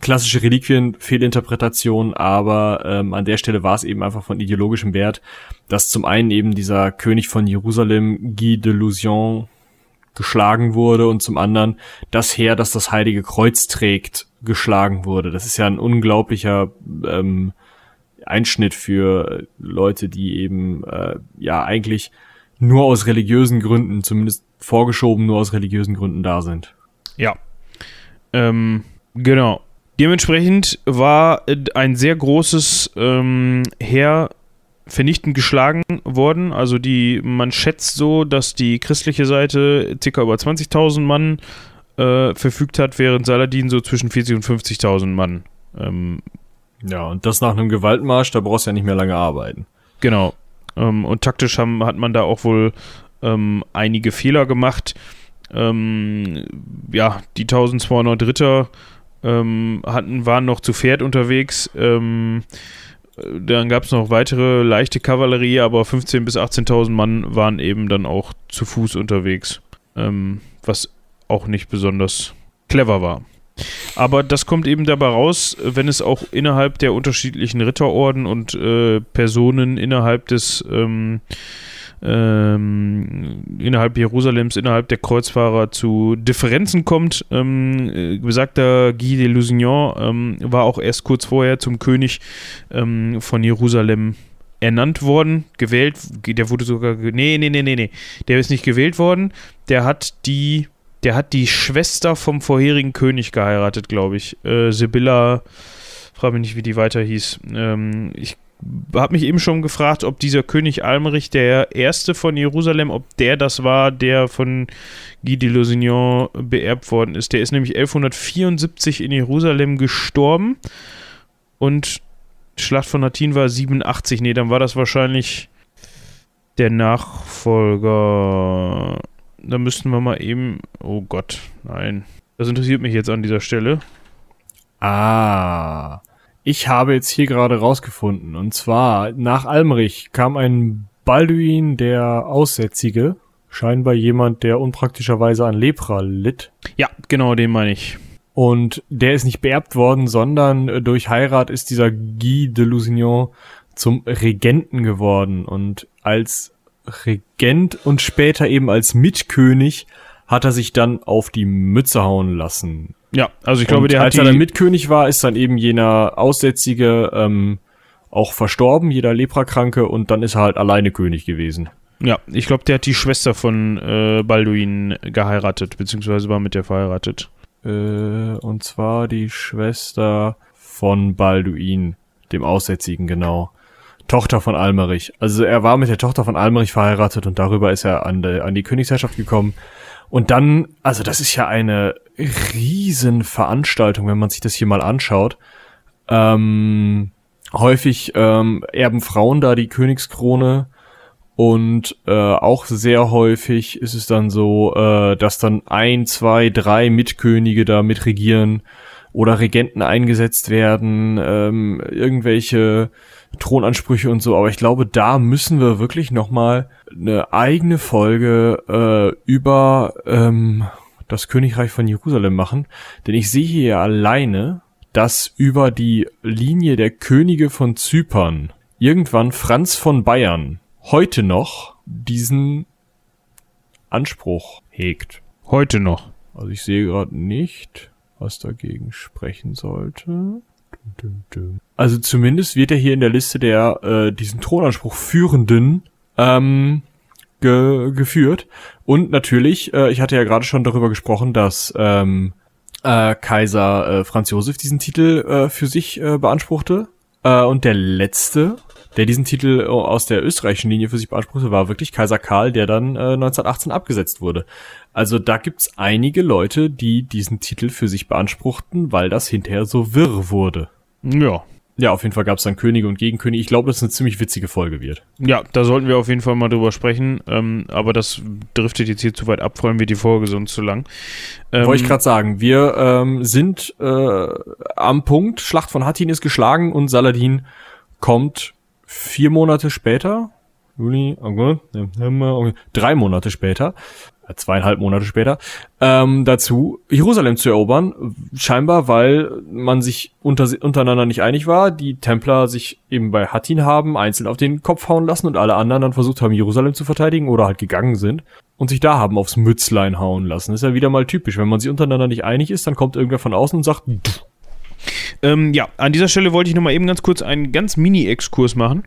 klassische Reliquien, Fehlinterpretation, aber ähm, an der Stelle war es eben einfach von ideologischem Wert, dass zum einen eben dieser König von Jerusalem, Guy de Lusion, geschlagen wurde und zum anderen das Heer, das das Heilige Kreuz trägt, geschlagen wurde. Das ist ja ein unglaublicher ähm, Einschnitt für Leute, die eben äh, ja eigentlich nur aus religiösen Gründen, zumindest vorgeschoben nur aus religiösen Gründen da sind. Ja. Ähm, genau. Dementsprechend war ein sehr großes ähm, Heer vernichtend geschlagen worden. Also die, man schätzt so, dass die christliche Seite ca. über 20.000 Mann äh, verfügt hat, während Saladin so zwischen 40.000 und 50.000 Mann. Ähm, ja, und das nach einem Gewaltmarsch, da brauchst du ja nicht mehr lange arbeiten. Genau. Ähm, und taktisch haben, hat man da auch wohl ähm, einige Fehler gemacht. Ähm, ja, die 1200 Ritter ähm, hatten, waren noch zu Pferd unterwegs. Ähm, dann gab es noch weitere leichte Kavallerie, aber 15.000 bis 18.000 Mann waren eben dann auch zu Fuß unterwegs, ähm, was auch nicht besonders clever war. Aber das kommt eben dabei raus, wenn es auch innerhalb der unterschiedlichen Ritterorden und äh, Personen innerhalb des ähm, ähm, innerhalb Jerusalems, innerhalb der Kreuzfahrer zu Differenzen kommt. Ähm, besagter Guy de Lusignan ähm, war auch erst kurz vorher zum König ähm, von Jerusalem ernannt worden, gewählt, der wurde sogar, nee, nee, nee, nee, nee, der ist nicht gewählt worden, der hat die, der hat die Schwester vom vorherigen König geheiratet, glaube ich, äh, Sibylla, frage mich nicht, wie die weiter hieß, ähm, ich habe mich eben schon gefragt, ob dieser König Almerich, der erste von Jerusalem, ob der das war, der von Guy de Lusignan beerbt worden ist. Der ist nämlich 1174 in Jerusalem gestorben und Schlacht von Hattin war 87. Nee, dann war das wahrscheinlich der Nachfolger. Da müssten wir mal eben. Oh Gott, nein. Das interessiert mich jetzt an dieser Stelle. Ah. Ich habe jetzt hier gerade rausgefunden. Und zwar, nach Almrich kam ein Balduin der Aussätzige. Scheinbar jemand, der unpraktischerweise an Lepra litt. Ja, genau, den meine ich. Und der ist nicht beerbt worden, sondern durch Heirat ist dieser Guy de Lusignan zum Regenten geworden. Und als Regent und später eben als Mitkönig hat er sich dann auf die Mütze hauen lassen. Ja, also ich glaube, und der als hat er dann Mitkönig war, ist dann eben jener Aussätzige ähm, auch verstorben, jeder Leprakranke, und dann ist er halt alleine König gewesen. ja, ich glaube, der hat die Schwester von äh, Balduin geheiratet, beziehungsweise war mit der verheiratet. Äh, und zwar die Schwester von Balduin, dem Aussätzigen, genau. Tochter von Almerich. Also er war mit der Tochter von Almerich verheiratet und darüber ist er an, de, an die Königsherrschaft gekommen. Und dann, also das ist ja eine Riesenveranstaltung, wenn man sich das hier mal anschaut. Ähm, häufig ähm, erben Frauen da die Königskrone und äh, auch sehr häufig ist es dann so, äh, dass dann ein, zwei, drei Mitkönige da mitregieren oder Regenten eingesetzt werden, ähm, irgendwelche Thronansprüche und so. Aber ich glaube, da müssen wir wirklich noch mal eine eigene Folge äh, über ähm, das Königreich von Jerusalem machen, denn ich sehe hier alleine, dass über die Linie der Könige von Zypern irgendwann Franz von Bayern heute noch diesen Anspruch hegt. Heute noch. Also ich sehe gerade nicht, was dagegen sprechen sollte. Also zumindest wird er hier in der Liste der äh, diesen Thronanspruch führenden ähm, ge geführt. Und natürlich, äh, ich hatte ja gerade schon darüber gesprochen, dass ähm, äh, Kaiser äh, Franz Josef diesen Titel äh, für sich äh, beanspruchte. Äh, und der letzte der diesen Titel äh, aus der österreichischen Linie für sich beanspruchte, war wirklich Kaiser Karl, der dann äh, 1918 abgesetzt wurde. Also da gibt's einige Leute, die diesen Titel für sich beanspruchten, weil das hinterher so wirr wurde. Ja. Ja, auf jeden Fall gab's dann Könige und Gegenkönige. Ich glaube, dass es eine ziemlich witzige Folge wird. Ja, da sollten wir auf jeden Fall mal drüber sprechen. Ähm, aber das driftet jetzt hier zu weit ab, vor allem wird die Folge sonst zu lang. Ähm, Wollte ich gerade sagen, wir ähm, sind äh, am Punkt, Schlacht von Hattin ist geschlagen und Saladin kommt vier Monate später, Juli, August, September, drei Monate später, zweieinhalb Monate später, ähm, dazu, Jerusalem zu erobern. Scheinbar, weil man sich unter, untereinander nicht einig war. Die Templer sich eben bei Hattin haben, einzeln auf den Kopf hauen lassen und alle anderen dann versucht haben, Jerusalem zu verteidigen oder halt gegangen sind und sich da haben aufs Mützlein hauen lassen. Ist ja wieder mal typisch. Wenn man sich untereinander nicht einig ist, dann kommt irgendwer von außen und sagt, "Pff, Ähm, ja, an dieser Stelle wollte ich nochmal eben ganz kurz einen ganz Mini-Exkurs machen.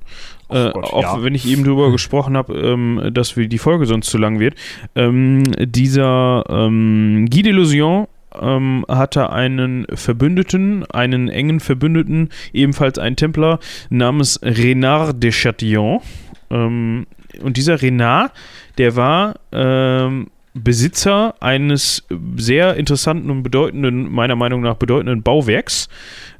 Äh, Gott, auch ja. wenn ich eben drüber gesprochen habe, ähm, dass wir die Folge sonst zu lang wird. Ähm, dieser ähm, Guy Delusion ähm, hatte einen Verbündeten, einen engen Verbündeten, ebenfalls einen Templer namens Renard de Chatillon. Ähm, und dieser Renard, der war Besitzer eines sehr interessanten und bedeutenden, meiner Meinung nach bedeutenden Bauwerks,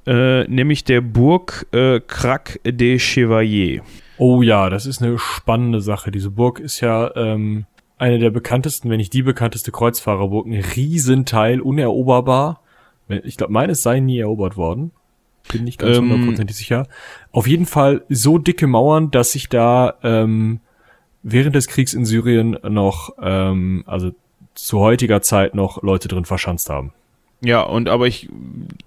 äh, nämlich der Burg äh, Crac des Chevaliers. Oh ja, das ist eine spannende Sache. Diese Burg ist ja ähm, eine der bekanntesten, wenn nicht die bekannteste Kreuzfahrerburg. Ein Riesenteil, uneroberbar. Ich glaube, meines sei nie erobert worden. Bin nicht ganz Ähm, hundertprozentig sicher. Auf jeden Fall so dicke Mauern, dass sich da ähm, während des Kriegs in Syrien noch, ähm, also zu heutiger Zeit noch Leute drin verschanzt haben. Ja, und aber ich,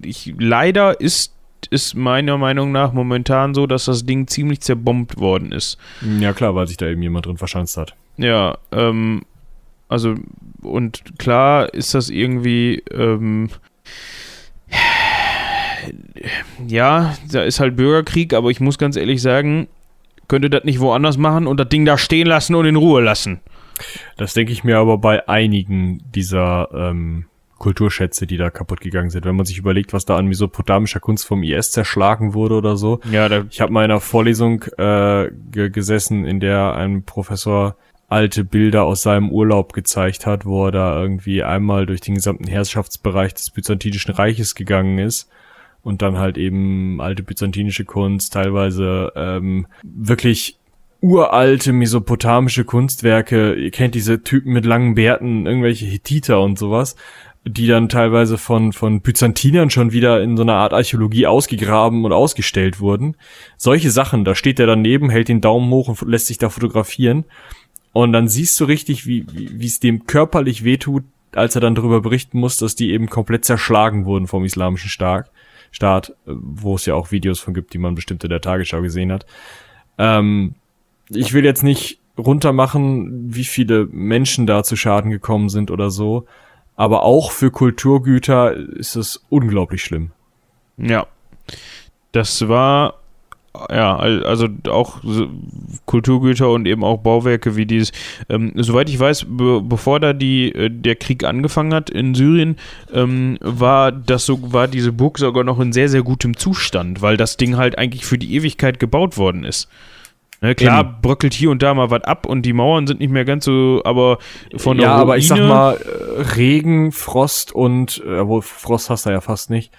ich leider ist ist meiner Meinung nach momentan so, dass das Ding ziemlich zerbombt worden ist. Ja klar, weil sich da eben jemand drin verschanzt hat. Ja, ähm, also und klar ist das irgendwie, ähm, ja, da ist halt Bürgerkrieg, aber ich muss ganz ehrlich sagen, könnte das nicht woanders machen und das Ding da stehen lassen und in Ruhe lassen. Das denke ich mir aber bei einigen dieser ähm, Kulturschätze, die da kaputt gegangen sind. Wenn man sich überlegt, was da an mesopotamischer Kunst vom IS zerschlagen wurde oder so. Ja, da, Ich habe mal in einer Vorlesung äh, ge gesessen, in der ein Professor alte Bilder aus seinem Urlaub gezeigt hat, wo er da irgendwie einmal durch den gesamten Herrschaftsbereich des Byzantinischen Reiches gegangen ist und dann halt eben alte byzantinische Kunst, teilweise ähm, wirklich uralte mesopotamische Kunstwerke. Ihr kennt diese Typen mit langen Bärten, irgendwelche Hittiter und sowas, die dann teilweise von, von Byzantinern schon wieder in so einer Art Archäologie ausgegraben und ausgestellt wurden. Solche Sachen, da steht er daneben, hält den Daumen hoch und lässt sich da fotografieren. Und dann siehst du richtig, wie, wie es dem körperlich wehtut, als er dann darüber berichten muss, dass die eben komplett zerschlagen wurden vom islamischen Staat, Staat, äh, wo es ja auch Videos von gibt, die man bestimmt in der Tagesschau gesehen hat. Ähm, ich will jetzt nicht runtermachen, wie viele Menschen da zu Schaden gekommen sind oder so, aber auch für Kulturgüter ist es unglaublich schlimm. ja. Das war, ja, al- also auch Kulturgüter und eben auch Bauwerke wie dieses. Ähm, soweit ich weiß, be bevor da die, äh, der Krieg angefangen hat in Syrien, ähm, war das so, war diese Burg sogar noch in sehr, sehr gutem Zustand, weil das Ding halt eigentlich für die Ewigkeit gebaut worden ist. Ne, klar, Eben. bröckelt hier und da mal was ab und die Mauern sind nicht mehr ganz so, aber von der ja, aber ich sag Ruine- mal, äh, Regen, Frost und, äh, obwohl Frost hast du ja fast nicht,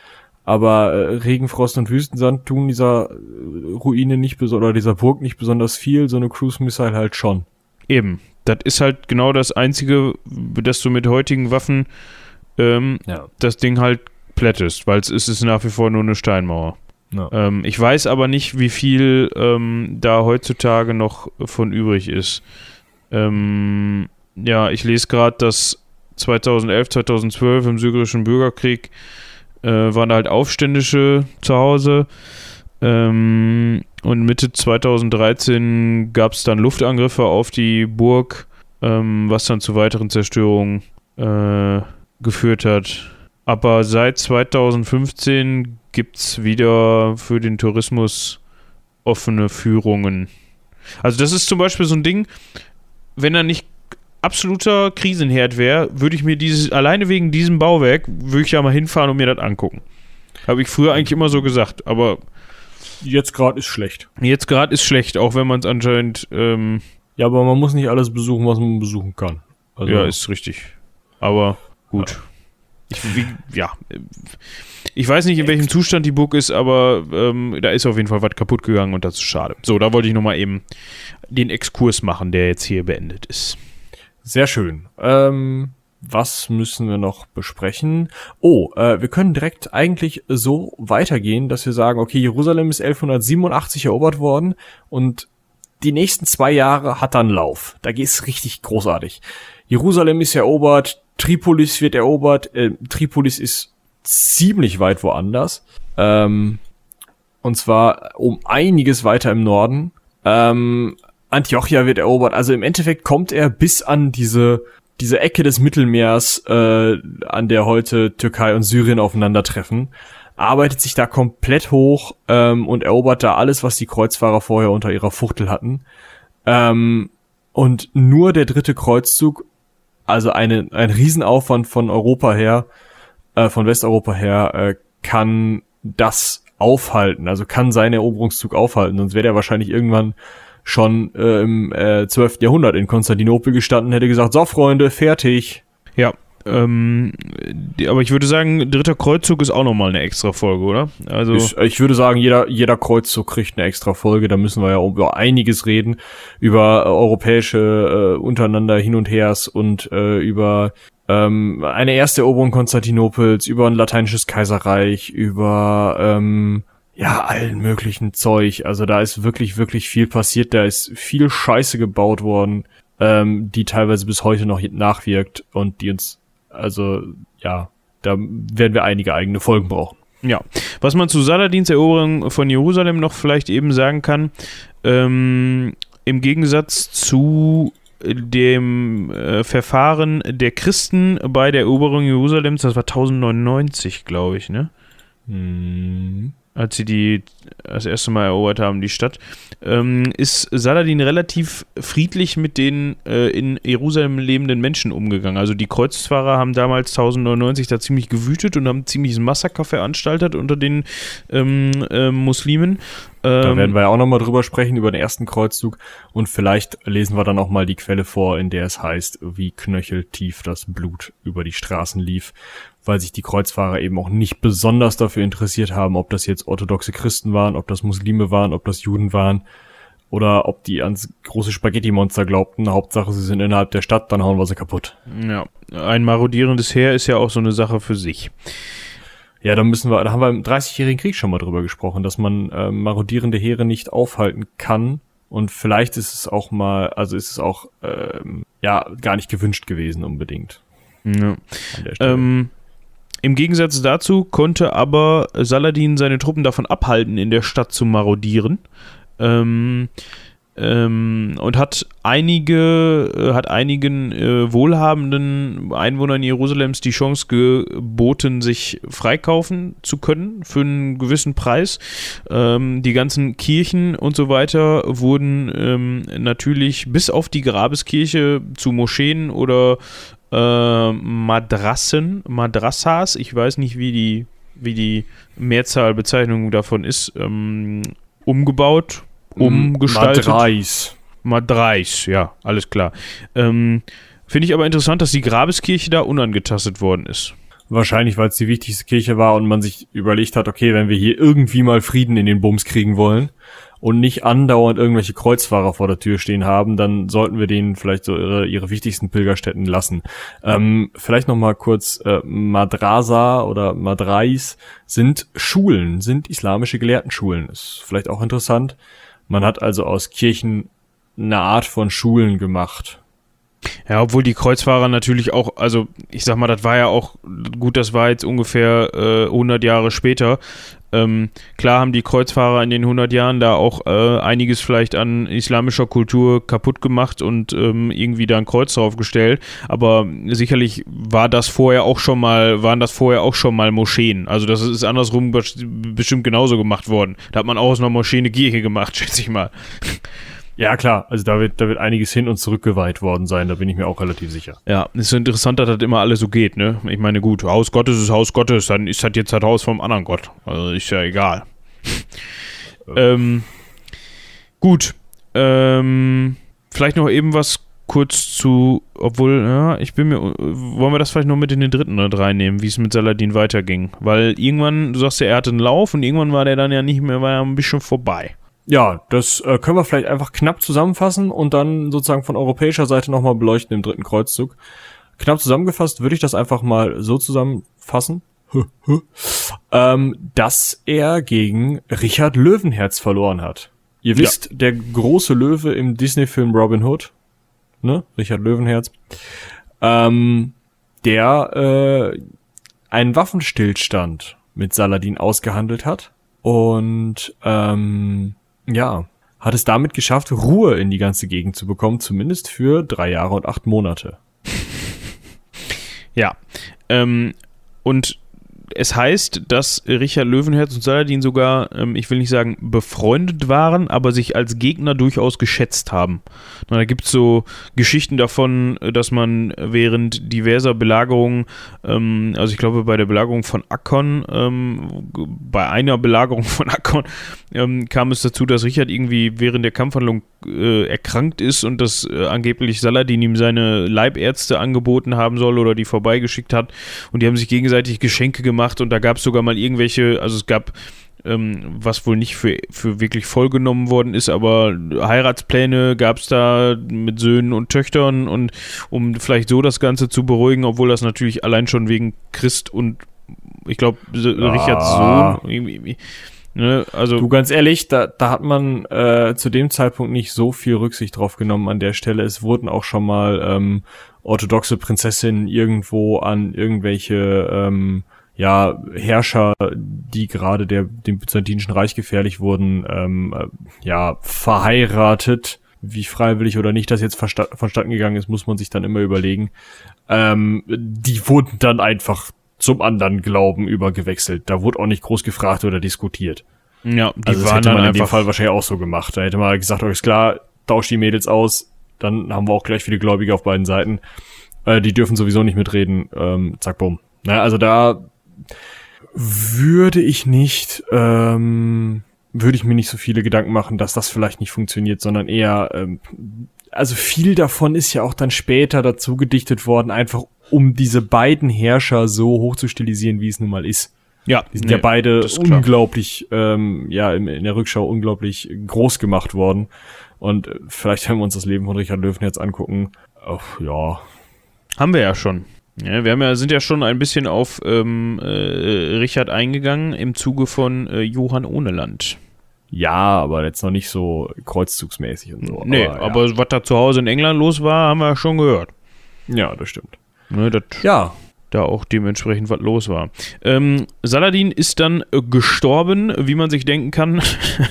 aber äh, Regen, Frost und Wüstensand tun dieser äh, Ruine nicht besonders, oder dieser Burg nicht besonders viel, so eine Cruise Missile halt schon. Eben. Das ist halt genau das Einzige, dass du mit heutigen Waffen ähm, Ja. das Ding halt plättest, weil es ist es nach wie vor nur eine Steinmauer. Ja. Ähm, ich weiß aber nicht, wie viel ähm, da heutzutage noch von übrig ist. Ähm, ja, ich lese gerade, dass 2011, 2012 im syrischen Bürgerkrieg äh, waren halt Aufständische zu Hause. Ähm, und Mitte 2013 gab es dann Luftangriffe auf die Burg, ähm, was dann zu weiteren Zerstörungen äh, geführt hat. Aber seit 2015 gibt es wieder für den Tourismus offene Führungen. Also das ist zum Beispiel so ein Ding, wenn er nicht absoluter Krisenherd wäre, würde ich mir dieses, alleine wegen diesem Bauwerk, würde ich ja mal hinfahren und mir das angucken. Habe ich früher eigentlich immer so gesagt, aber jetzt gerade ist schlecht. Jetzt gerade ist schlecht, auch wenn man es anscheinend. Ähm, Ja, aber man muss nicht alles besuchen, was man besuchen kann. Also, ja, ist richtig. Aber gut. Ich, wie, ja. Ich weiß nicht, in welchem Zustand die Burg ist, aber ähm, da ist auf jeden Fall was kaputt gegangen und das ist schade. So, da wollte ich nochmal eben den Exkurs machen, der jetzt hier beendet ist. Sehr schön. Ähm, was müssen wir noch besprechen? Oh, äh, wir können direkt eigentlich so weitergehen, dass wir sagen, okay, Jerusalem ist 1187 erobert worden und die nächsten zwei Jahre hat dann Lauf. Da geht's richtig großartig. Jerusalem ist erobert, Tripolis wird erobert, äh, Tripolis ist ziemlich weit woanders. Ähm, und zwar um einiges weiter im Norden. Ähm, Antiochia wird erobert. Also im Endeffekt kommt er bis an diese diese Ecke des Mittelmeers, äh, an der heute Türkei und Syrien aufeinandertreffen, arbeitet sich da komplett hoch ähm, und erobert da alles, was die Kreuzfahrer vorher unter ihrer Fuchtel hatten. Ähm, und nur der dritte Kreuzzug, also eine, ein Riesenaufwand von Europa her, äh, von Westeuropa her, äh, kann das aufhalten, also kann seinen Eroberungszug aufhalten, sonst wäre er wahrscheinlich irgendwann schon äh, im äh, 12. Jahrhundert in Konstantinopel gestanden, hätte gesagt, so Freunde, fertig. Ja, ähm, die, aber ich würde sagen, dritter Kreuzzug ist auch nochmal eine extra Folge, oder? Also, Ich, ich würde sagen, jeder, jeder Kreuzzug kriegt eine extra Folge, da müssen wir ja über einiges reden, über äh, europäische äh, untereinander hin und hers und äh, über ähm, eine erste Eroberung Konstantinopels, über ein lateinisches Kaiserreich, über ähm, ja, allen möglichen Zeug. Also da ist wirklich, wirklich viel passiert. Da ist viel Scheiße gebaut worden, ähm, die teilweise bis heute noch nachwirkt und die uns, also ja, da werden wir einige eigene Folgen brauchen. Ja, was man zu Saladins Eroberung von Jerusalem noch vielleicht eben sagen kann, ähm, im Gegensatz zu dem äh, Verfahren der Christen bei der Eroberung Jerusalems, das war 1099, glaube ich, ne? Hm. Als sie die das erste Mal erobert haben, die Stadt, ähm, ist Saladin relativ friedlich mit den äh, in Jerusalem lebenden Menschen umgegangen. Also die Kreuzfahrer haben damals 1099 da ziemlich gewütet und haben ziemliches Massaker veranstaltet unter den ähm, äh, Muslimen. Da Ähm, werden wir ja auch nochmal drüber sprechen, über den ersten Kreuzzug. Und vielleicht lesen wir dann auch mal die Quelle vor, in der es heißt, wie knöcheltief das Blut über die Straßen lief, weil sich die Kreuzfahrer eben auch nicht besonders dafür interessiert haben, ob das jetzt orthodoxe Christen waren, ob das Muslime waren, ob das Juden waren oder ob die ans große Spaghetti-Monster glaubten. Hauptsache, sie sind innerhalb der Stadt, dann hauen wir sie kaputt. ja, ein marodierendes Heer ist ja auch so eine Sache für sich. Ja, da müssen wir, da haben wir im 30-jährigen Krieg schon mal drüber gesprochen, dass man äh, marodierende Heere nicht aufhalten kann. Und vielleicht ist es auch mal, also ist es auch ähm, ja gar nicht gewünscht gewesen unbedingt Ja. Ähm, Im Gegensatz dazu konnte aber Saladin seine Truppen davon abhalten, in der Stadt zu marodieren. Ähm, ähm, und hat einige, äh, hat einigen äh, wohlhabenden Einwohnern Jerusalems die Chance geboten, sich freikaufen zu können für einen gewissen Preis. Ähm, die ganzen Kirchen und so weiter wurden ähm, natürlich bis auf die Grabeskirche zu Moscheen oder äh, Madrassen, Madrassas, ich weiß nicht, wie die, wie die Mehrzahlbezeichnung davon ist, ähm, umgebaut, umgestaltet. Madrais. Madrais, ja, alles klar. Ähm, Finde ich aber interessant, dass die Grabeskirche da unangetastet worden ist. Wahrscheinlich, weil es die wichtigste Kirche war und man sich überlegt hat, okay, wenn wir hier irgendwie mal Frieden in den Bums kriegen wollen und nicht andauernd irgendwelche Kreuzfahrer vor der Tür stehen haben, dann sollten wir denen vielleicht so ihre, ihre wichtigsten Pilgerstätten lassen. Ähm, vielleicht noch mal kurz, äh, Madrasa oder Madrais sind Schulen, sind islamische Gelehrtenschulen. Ist vielleicht auch interessant. Man hat also aus Kirchen eine Art von Schulen gemacht. Ja, obwohl die Kreuzfahrer natürlich auch, also ich sag mal, das war ja auch, gut, das war jetzt ungefähr äh, 100 Jahre später. Ähm, klar haben die Kreuzfahrer in den 100 Jahren da auch äh, einiges vielleicht an islamischer Kultur kaputt gemacht und ähm, irgendwie da ein Kreuz draufgestellt, aber sicherlich war das vorher auch schon mal, waren das vorher auch schon mal Moscheen. Also das ist andersrum bes- bestimmt genauso gemacht worden. Da hat man auch aus einer Moschee eine Kirche gemacht, schätze ich mal. Ja, klar, also da wird, da wird einiges hin und zurückgeweiht worden sein, da bin ich mir auch relativ sicher. Ja, ist so interessant, dass das immer alles so geht, ne? Ich meine, gut, Haus Gottes ist Haus Gottes, dann ist das jetzt das Haus vom anderen Gott. Also ist ja egal. Ähm, gut. Ähm, vielleicht noch eben was kurz zu, obwohl, ja, ich bin mir, wollen wir das vielleicht noch mit in den dritten oder drei nehmen, wie es mit Saladin weiterging? Weil irgendwann, du sagst ja, er hatte einen Lauf und irgendwann war der dann ja nicht mehr, war ja ein bisschen vorbei. Ja, das äh, können wir vielleicht einfach knapp zusammenfassen und dann sozusagen von europäischer Seite nochmal beleuchten im dritten Kreuzzug. Knapp zusammengefasst würde ich das einfach mal so zusammenfassen, ähm, dass er gegen Richard Löwenherz verloren hat. Ihr wisst, ja. der große Löwe im Disney-Film Robin Hood, ne, Richard Löwenherz, ähm, der äh, einen Waffenstillstand mit Saladin ausgehandelt hat und ähm, ja, hat es damit geschafft, Ruhe in die ganze Gegend zu bekommen, zumindest für drei Jahre und acht Monate. Ja, ähm, und es heißt, dass Richard Löwenherz und Saladin sogar, ähm, ich will nicht sagen befreundet waren, aber sich als Gegner durchaus geschätzt haben. Na, da gibt es so Geschichten davon, dass man während diverser Belagerungen, ähm, also ich glaube bei der Belagerung von Akkon, ähm, bei einer Belagerung von Akkon, kam es dazu, dass Richard irgendwie während der Kampfhandlung äh, erkrankt ist und dass äh, angeblich Saladin ihm seine Leibärzte angeboten haben soll oder die vorbeigeschickt hat und die haben sich gegenseitig Geschenke gemacht und da gab es sogar mal irgendwelche, also es gab ähm, was wohl nicht für, für wirklich vollgenommen worden ist, aber Heiratspläne gab es da mit Söhnen und Töchtern und um vielleicht so das Ganze zu beruhigen, obwohl das natürlich allein schon wegen Christ und ich glaube Richards ah. Sohn irgendwie Ne, also du ganz ehrlich, da, da hat man äh, zu dem Zeitpunkt nicht so viel Rücksicht drauf genommen an der Stelle. Es wurden auch schon mal ähm, orthodoxe Prinzessinnen irgendwo an irgendwelche ähm, ja Herrscher, die gerade der dem byzantinischen Reich gefährlich wurden, ähm, äh, ja verheiratet. Wie freiwillig oder nicht das jetzt vonstatten gegangen ist, muss man sich dann immer überlegen. Ähm, die wurden dann einfach zum anderen Glauben übergewechselt. Da wurde auch nicht groß gefragt oder diskutiert. Ja, die also das waren hätte man in dem Fall wahrscheinlich auch so gemacht. Da hätte man gesagt, euch ist klar, tauscht die Mädels aus, dann haben wir auch gleich viele Gläubige auf beiden Seiten. Äh, die dürfen sowieso nicht mitreden. Ähm, zack, bumm. Na, also da würde ich nicht, ähm, würde ich mir nicht so viele Gedanken machen, dass das vielleicht nicht funktioniert, sondern eher, ähm, also viel davon ist ja auch dann später dazu gedichtet worden, einfach um diese beiden Herrscher so hoch zu stilisieren, wie es nun mal ist. Ja, die sind nee, ja beide unglaublich, ähm, ja, in, in, der Rückschau unglaublich groß gemacht worden. Und äh, vielleicht, wenn wir uns das Leben von Richard Löwen jetzt angucken, oh, ja. Haben wir ja schon. Ja, wir haben ja, sind ja schon ein bisschen auf ähm, äh, Richard eingegangen im Zuge von äh, Johann Ohneland. Ja, aber jetzt noch nicht so kreuzzugsmäßig und so. Nee, aber, ja. aber was da zu Hause in England los war, haben wir ja schon gehört. Ja, das stimmt. Ne, das ja. Da auch dementsprechend was los war. Ähm, Saladin ist dann äh, gestorben, wie man sich denken kann,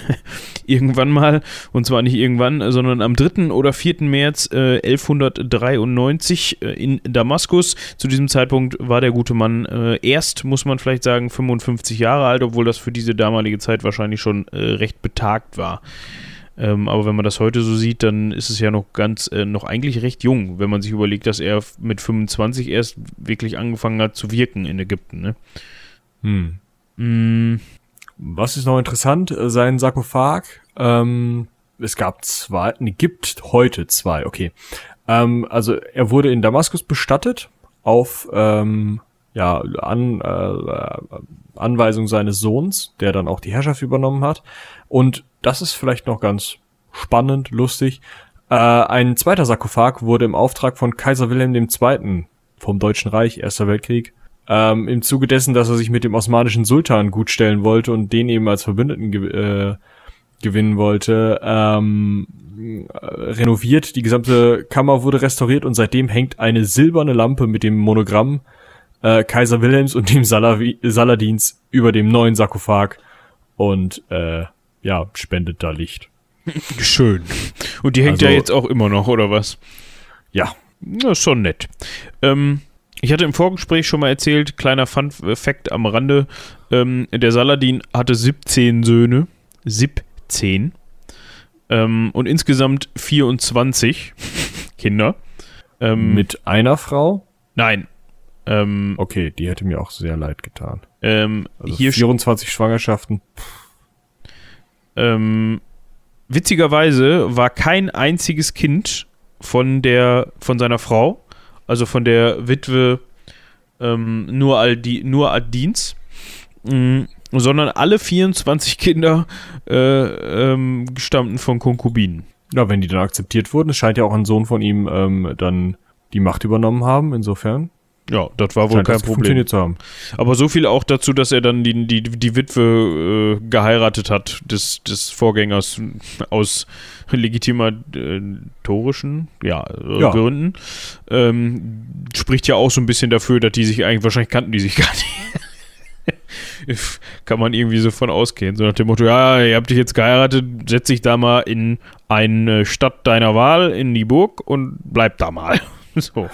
irgendwann mal. Und zwar nicht irgendwann, sondern am 3. oder 4. März äh, 1193 äh, in Damaskus. Zu diesem Zeitpunkt war der gute Mann äh, erst, muss man vielleicht sagen, 55 Jahre alt, obwohl das für diese damalige Zeit wahrscheinlich schon äh, recht betagt war. Ähm, aber wenn man das heute so sieht, dann ist es ja noch ganz, äh, noch eigentlich recht jung, wenn man sich überlegt, dass er mit 25 erst wirklich angefangen hat zu wirken in Ägypten. Ne? Hm. Mm. Was ist noch interessant? Äh, sein Sarkophag. Ähm, es gab zwei, ne, gibt heute zwei, okay. Ähm, also er wurde in Damaskus bestattet auf ähm, ja, an, äh, Anweisung seines Sohns, der dann auch die Herrschaft übernommen hat. Und das ist vielleicht noch ganz spannend, lustig. Äh, ein zweiter Sarkophag wurde im Auftrag von Kaiser Wilhelm II. vom Deutschen Reich, Erster Weltkrieg, ähm, im Zuge dessen, dass er sich mit dem osmanischen Sultan gutstellen wollte und den eben als Verbündeten ge äh, gewinnen wollte, ähm, renoviert. Die gesamte Kammer wurde restauriert und seitdem hängt eine silberne Lampe mit dem Monogramm äh, Kaiser Wilhelms und dem Saladins über dem neuen Sarkophag und äh, ja, spendet da Licht. Schön. Und die hängt also, ja jetzt auch immer noch, oder was? Ja. Das ist schon nett. Ähm, ich hatte im Vorgespräch schon mal erzählt, kleiner Fun-Fact am Rande, ähm, der Saladin hatte 17 Söhne. 17. Ähm, und insgesamt 24 Kinder. Ähm, Mit einer Frau? Nein, ähm, okay, die hätte mir auch sehr leid getan. Ähm, also hier 24 Schwangerschaften. Ähm, witzigerweise war kein einziges Kind von der, von seiner Frau, also von der Witwe ähm, nur, Aldi, nur Adins, mh, sondern alle 24 Kinder äh, ähm, stammten von Konkubinen. Ja, wenn die dann akzeptiert wurden, es scheint ja auch ein Sohn von ihm ähm, dann die Macht übernommen haben, insofern. Ja, das war wohl scheint kein das Problem. zu haben. Aber so viel auch dazu, dass er dann die, die, die Witwe äh, geheiratet hat des, des Vorgängers aus legitimatorischen ja, äh, Ja. Gründen. Ähm, spricht ja auch so ein bisschen dafür, dass die sich eigentlich, wahrscheinlich kannten die sich gar nicht. Kann man irgendwie so von ausgehen. So nach dem Motto, ja, ihr habt dich jetzt geheiratet, setz dich da mal in eine Stadt deiner Wahl, in die Burg und bleib da mal. So.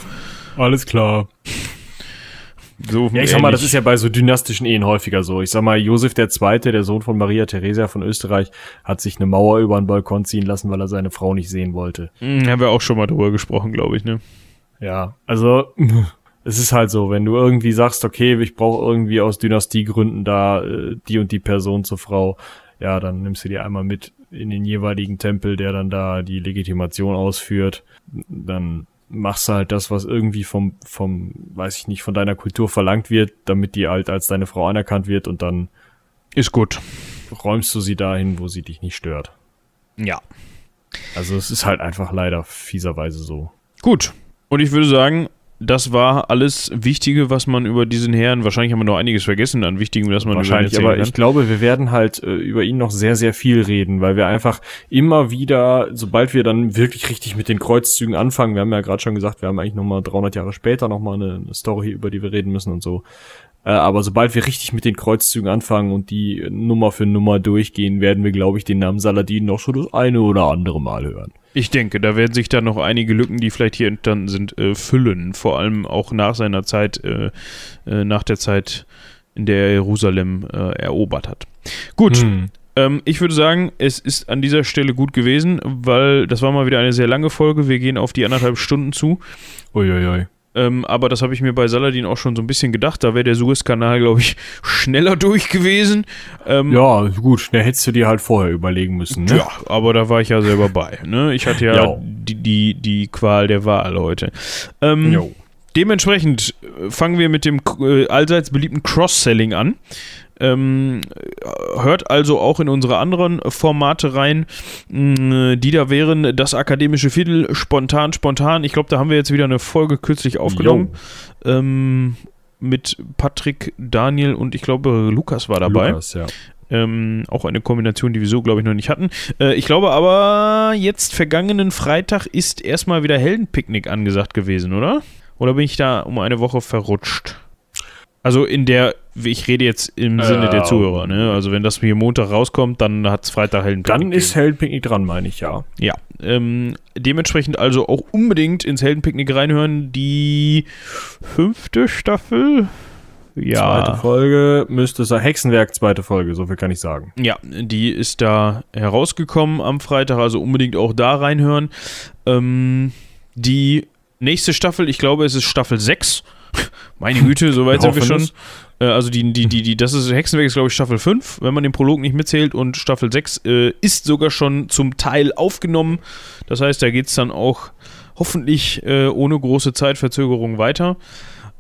Alles klar. so Ja, ich sag mal, das ist ja bei so dynastischen Ehen häufiger so. Ich sag mal, Josef II., der Sohn von Maria Theresia von Österreich, hat sich eine Mauer über den Balkon ziehen lassen, weil er seine Frau nicht sehen wollte. Hm, haben wir auch schon mal drüber gesprochen, glaube ich, ne? Ja, also es ist halt so, wenn du irgendwie sagst, okay, ich brauche irgendwie aus Dynastiegründen da äh, die und die Person zur Frau, ja, dann nimmst du die einmal mit in den jeweiligen Tempel, der dann da die Legitimation ausführt. Dann machst du halt das, was irgendwie vom, vom, weiß ich nicht, von deiner Kultur verlangt wird, damit die halt als deine Frau anerkannt wird und dann Ist gut. räumst du sie dahin, wo sie dich nicht stört. Ja. Also es ist halt einfach leider fieserweise so. Gut. Und ich würde sagen, das war alles Wichtige, was man über diesen Herrn, wahrscheinlich haben wir noch einiges vergessen an Wichtigem, was man Wahrscheinlich, über ihn aber erzählen ich glaube, wir werden halt äh, über ihn noch sehr, sehr viel reden, weil wir einfach immer wieder, sobald wir dann wirklich richtig mit den Kreuzzügen anfangen, wir haben ja gerade schon gesagt, wir haben eigentlich nochmal 300 Jahre später nochmal eine, eine Story, über die wir reden müssen und so. Äh, aber sobald wir richtig mit den Kreuzzügen anfangen und die Nummer für Nummer durchgehen, werden wir, glaube ich, den Namen Saladin noch so das eine oder andere Mal hören. Ich denke, da werden sich dann noch einige Lücken, die vielleicht hier entstanden sind, äh, füllen. Vor allem auch nach seiner Zeit, äh, nach der Zeit, in der er Jerusalem erobert hat. Gut, Hm. ähm, ich würde sagen, es ist an dieser Stelle gut gewesen, weil das war mal wieder eine sehr lange Folge. Wir gehen auf die anderthalb Stunden zu. Uiuiui. Ähm, aber das habe ich mir bei Saladin auch schon so ein bisschen gedacht. Da wäre der Suezkanal, glaube ich, schneller durch gewesen. Ähm, Ja, gut, da hättest du dir halt vorher überlegen müssen, ne? Ja, aber da war ich ja selber bei. Ne? Ich hatte ja Ja. die, die, die Qual der Wahl heute. Ähm, Jo. Dementsprechend äh, fangen wir mit dem äh, allseits beliebten Cross-Selling an. Ähm, äh, hört also auch in unsere anderen Formate rein, mh, die da wären das akademische Viertel, spontan, spontan. Ich glaube, da haben wir jetzt wieder eine Folge kürzlich aufgenommen. Ähm, mit Patrick, Daniel und ich glaube, Lukas war dabei. Lukas, ja. Ähm, auch eine Kombination, die wir so, glaube ich, noch nicht hatten. Äh, ich glaube aber, jetzt vergangenen Freitag ist erstmal wieder Heldenpicknick angesagt gewesen, oder? Oder bin ich da um eine Woche verrutscht? Also in der, ich rede jetzt im Sinne der Ähm. Zuhörer, ne? Also wenn das hier Montag rauskommt, dann hat es Freitag Heldenpicknick. Dann ist Heldenpicknick dran, meine ich, ja. Ja, ähm, dementsprechend also auch unbedingt ins Heldenpicknick reinhören. Die fünfte Staffel. Ja. Zweite Folge müsste sein. Hexenwerk, zweite Folge, so viel kann ich sagen. Ja, die ist da herausgekommen am Freitag, also unbedingt auch da reinhören. Ähm, die nächste Staffel, ich glaube, es ist Staffel 6. Meine Güte, so weit sind wir schon. Äh, also die, die, die, die, das ist Hexenwerk ist, glaube ich, Staffel 5, wenn man den Prolog nicht mitzählt und Staffel 6 äh, ist sogar schon zum Teil aufgenommen. Das heißt, da geht es dann auch hoffentlich äh, ohne große Zeitverzögerung weiter.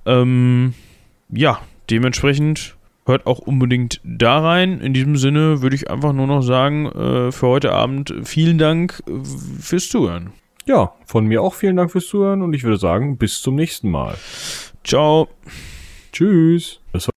Ähm, ja, dementsprechend hört auch unbedingt da rein. In diesem Sinne würde ich einfach nur noch sagen, äh, für heute Abend vielen Dank äh, fürs Zuhören. Ja, von mir auch vielen Dank fürs Zuhören und ich würde sagen, bis zum nächsten Mal. Ciao. Tschüss.